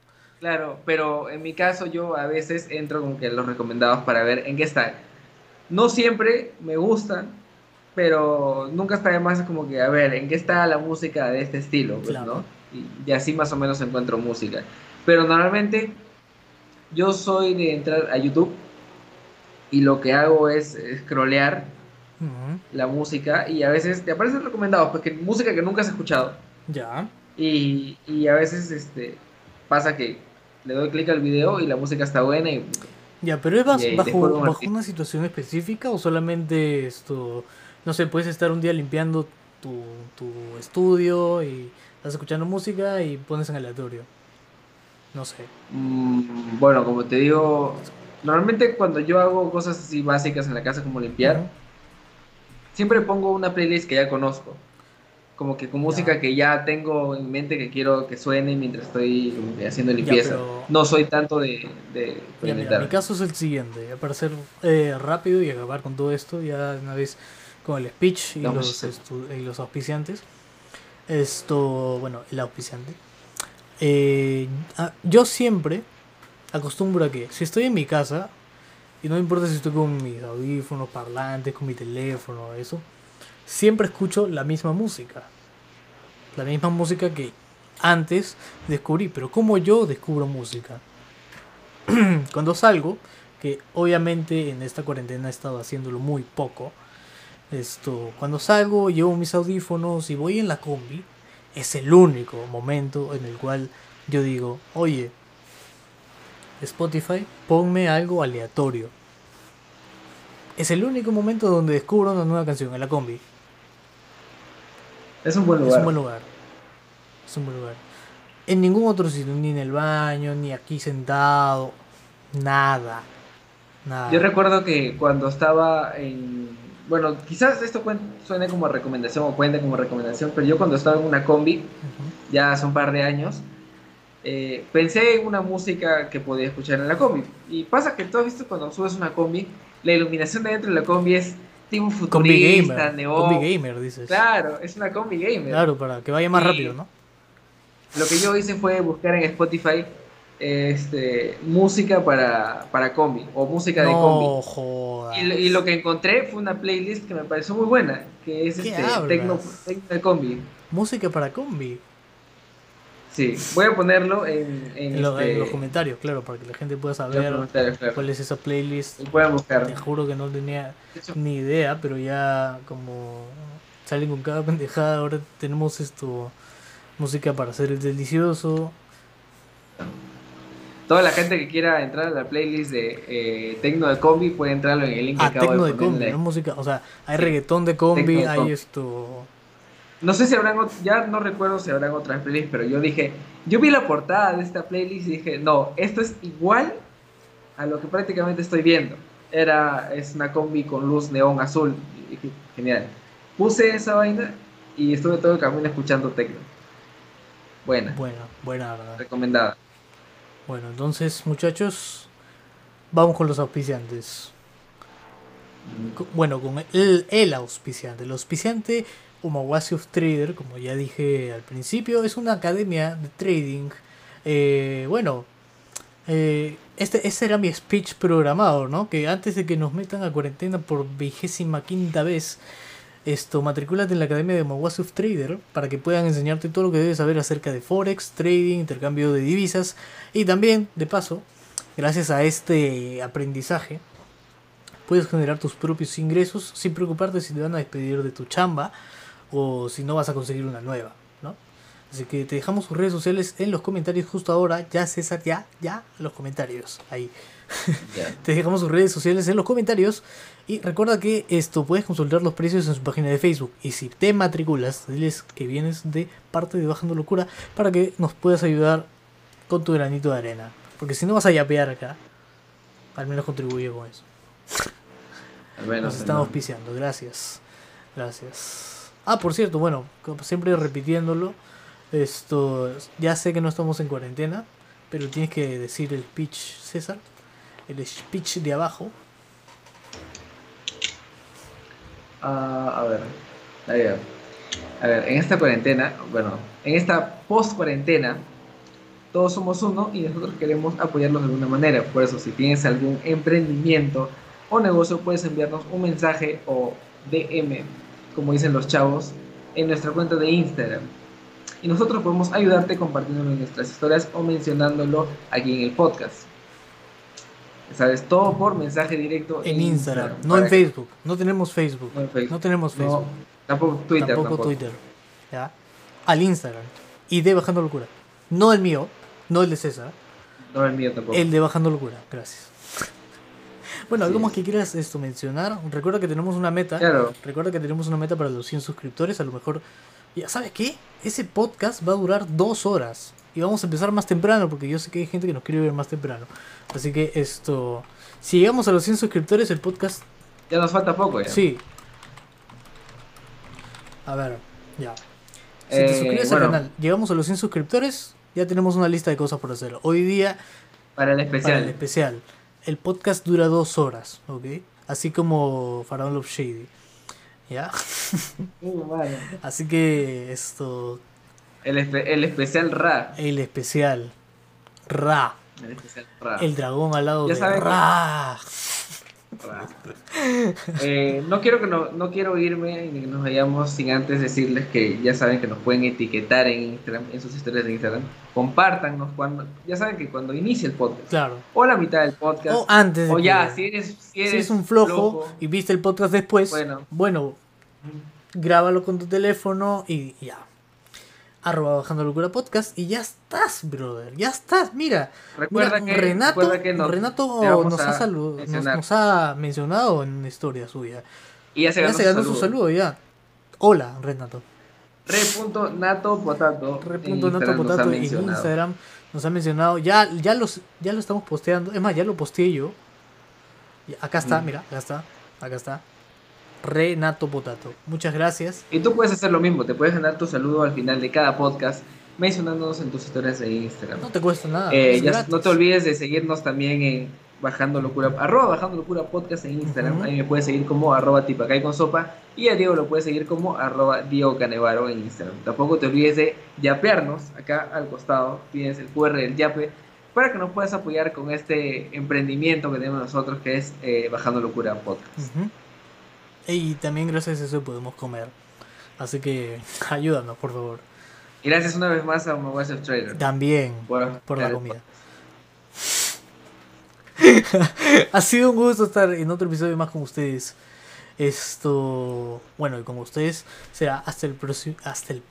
Claro, pero en mi caso yo a veces entro como que los recomendados para ver en qué están. No siempre me gustan, pero nunca está de más como que a ver en qué está la música de este estilo, pues, Claro. ¿no? Y, y así más o menos encuentro música. Pero normalmente yo soy de entrar a YouTube y lo que hago es scrollear La música y a veces te aparecen recomendados, porque música que nunca has escuchado. Ya. Y, y a veces este, pasa que le doy clic al video y la música está buena y Ya, pero es Y bajo, un bajo una situación específica o solamente esto, no sé, puedes estar un día limpiando tu, tu estudio y estás escuchando música y pones en aleatorio. No sé. mm, bueno, como te digo, normalmente cuando yo hago cosas así básicas en la casa como limpiar. Siempre pongo una playlist que ya conozco. Como que con música Ya. que ya tengo en mente que quiero que suene mientras estoy haciendo limpieza. pero- No soy tanto de, de Ya, mira, mi caso es el siguiente, para ser eh, rápido y acabar con todo esto, ya una vez con el speech y La los, y los auspiciantes. Esto, bueno, el auspiciante. Eh, ah, yo siempre acostumbro a que si estoy en mi casa, y no importa si estoy con mis audífonos, parlantes, con mi teléfono, eso, siempre escucho la misma música. La misma música que antes descubrí, pero como yo descubro música cuando salgo, que obviamente en esta cuarentena he estado haciéndolo muy poco, esto, cuando salgo llevo mis audífonos y voy en la combi, es el único momento en el cual yo digo, oye, Spotify, ponme algo aleatorio. Es el único momento donde descubro una nueva canción en la combi. Es un buen Es lugar. un buen lugar. Es un buen lugar. En ningún otro sitio, ni en el baño, ni aquí sentado, nada. Nada. Yo recuerdo que cuando estaba en... Bueno, quizás esto suene como recomendación o cuente como recomendación, pero yo cuando estaba en una combi, ya hace un par de años, eh, pensé en una música que podía escuchar en la combi. Y pasa que tú has visto cuando subes una combi, la iluminación de dentro de la combi es tipo Combi futurista, gamer. neón. Combi gamer, dices. Claro, es una combi gamer. Claro, para que vaya más Y- rápido, ¿no? Lo que yo hice fue buscar en Spotify este, música para, para combi o música de combi. No jodas. Y, lo- y lo que encontré fue una playlist que me pareció muy buena, que es ¿Qué este? Tecno, Tecno de Combi. Música para combi. Sí, voy a ponerlo en, en, En, lo- en este- los comentarios, claro, para que la gente pueda saber claro. cuál es esa playlist. Y puedan buscar. Te juro que no tenía ni idea, pero ya como salen con cada pendejada, ahora tenemos esto música para hacer el delicioso. Toda la gente que quiera entrar a la playlist de eh, Tecno de Combi puede entrarlo en el link que Ah, acabo tecno de combi, no música, o sea, hay reggaetón de combi, de hay combi. esto No sé si habrán, ya no recuerdo si habrán otras playlists, pero yo dije, yo vi la portada de esta playlist y dije, no, esto es igual a lo que prácticamente estoy viendo. Era, es una combi con luz neón azul. Y dije, genial. Puse esa vaina y estuve todo el camino escuchando tecno. Buena, Buena, buena, verdad. recomendada. Bueno, entonces, muchachos, vamos con los auspiciantes. Co- Bueno, con el, el auspiciante. El auspiciante Umawasi of Trader, como ya dije al principio, es una academia de trading. Eh, bueno, eh, este, este era mi speech programado, ¿no? Que antes de que nos metan a cuarentena por vigésima quinta vez, esto, matricúlate en la academia de Umawasi Trader para que puedan enseñarte todo lo que debes saber acerca de Forex, trading, intercambio de divisas y también, de paso, gracias a este aprendizaje, puedes generar tus propios ingresos sin preocuparte si te van a despedir de tu chamba o si no vas a conseguir una nueva, ¿no? Así que te dejamos sus redes sociales en los comentarios justo ahora. Ya, César, ya, ya, los comentarios. Ahí. Te dejamos sus redes sociales en los comentarios. Y recuerda que esto puedes consultar los precios en su página de Facebook. Y si te matriculas, diles que vienes de parte de Bajando Locura para que nos puedas ayudar con tu granito de arena. Porque si no vas a yapear acá, al menos contribuye con eso. Al menos Nos están auspiciando, gracias. Gracias. Ah, por cierto, bueno, como siempre repitiéndolo, esto ya sé que no estamos en cuarentena, pero tienes que decir el pitch, César, el speech de abajo. Ah, a ver, a ver, a ver, en esta cuarentena, bueno, en esta post cuarentena, todos somos uno y nosotros queremos apoyarlos de alguna manera. Por eso, si tienes algún emprendimiento o negocio, puedes enviarnos un mensaje o DM, como dicen los chavos, en nuestra cuenta de Instagram. Y nosotros podemos ayudarte compartiéndolo en nuestras historias o mencionándolo aquí en el podcast. ¿Sabes? Todo por mensaje directo en, Instagram, no en Facebook. No tenemos Facebook. No, Facebook. No tenemos Facebook. tampoco Twitter. Tampoco, Twitter. ¿Ya? Al Instagram. Y de Bajando Locura. No el mío, no el de César. No el mío tampoco. El de Bajando Locura, gracias. Bueno, algo más que quieras esto mencionar. Recuerda que tenemos una meta. Claro. Recuerda que tenemos una meta para los 100 suscriptores. A lo mejor. Ya, ¿sabes qué? Ese podcast va a durar dos horas. Y vamos a empezar más temprano. Porque yo sé que hay gente que nos quiere ver más temprano. Así que esto. Si llegamos a los 100 suscriptores, el podcast. Ya nos falta poco, ya. Sí. A ver, ya. Si te Eh, suscribes bueno. al canal, llegamos a los 100 suscriptores, ya tenemos una lista de cosas por hacer. Hoy día, Para el para especial. el especial, el podcast dura dos horas, ¿ok? Así como Faraón Love Shady. ¿Ya? Uh, vale. Así que esto, el, espe- el especial Ra. el especial, Ra, El especial Ra. el dragón al lado Ya de Ra. Eh, no quiero que no, no quiero irme ni que nos vayamos sin antes decirles que ya saben que nos pueden etiquetar en Instagram, en sus historias de Instagram. Compártanos cuando, ya saben que cuando inicie el podcast Claro. o la mitad del podcast O antes o que- ya si eres si eres, si eres un flojo, y viste el podcast después, Bueno. bueno, grábalo con tu teléfono y ya. Arroba bajando locura podcast y ya estás, brother. Ya estás, mira. Recuerda Mira, que Renato, recuerda que nos- Renato nos, ha nos- ha mencionado en una historia suya. y ya se Ya ganó, se ganó su saludo ya. Hola, Renato. Re.natopotato Re en punto nato Instagram nos ha potato en. Instagram nos ha mencionado. Ya, ya, los, ya lo estamos posteando. Es más, ya lo posteé yo. Acá está, Mm. mira, acá está. Acá está. Renato Potato. Muchas gracias. Y tú puedes hacer lo mismo, te puedes ganar tu saludo al final de cada podcast mencionándonos en tus historias de Instagram. No te cuesta nada. Eh, ya no te olvides de seguirnos también en Bajando Locura, arroba Bajando Locura Podcast en Instagram. Ujú. Ahí me puedes seguir como arroba tipacay con sopa. Y a Diego lo puedes seguir como arroba Diego Canevaro en Instagram. Tampoco te olvides de yapearnos acá al costado. Tienes el QR del yape para que nos puedas apoyar con este emprendimiento que tenemos nosotros que es eh, Bajando Locura Podcast. Y también gracias a eso podemos comer. Así que ayúdanos, por favor. Y gracias una vez más a of Trader. También Por, por la comida. ha sido un gusto estar en otro episodio más con ustedes. Esto, bueno, y con ustedes será hasta el próximo, hasta el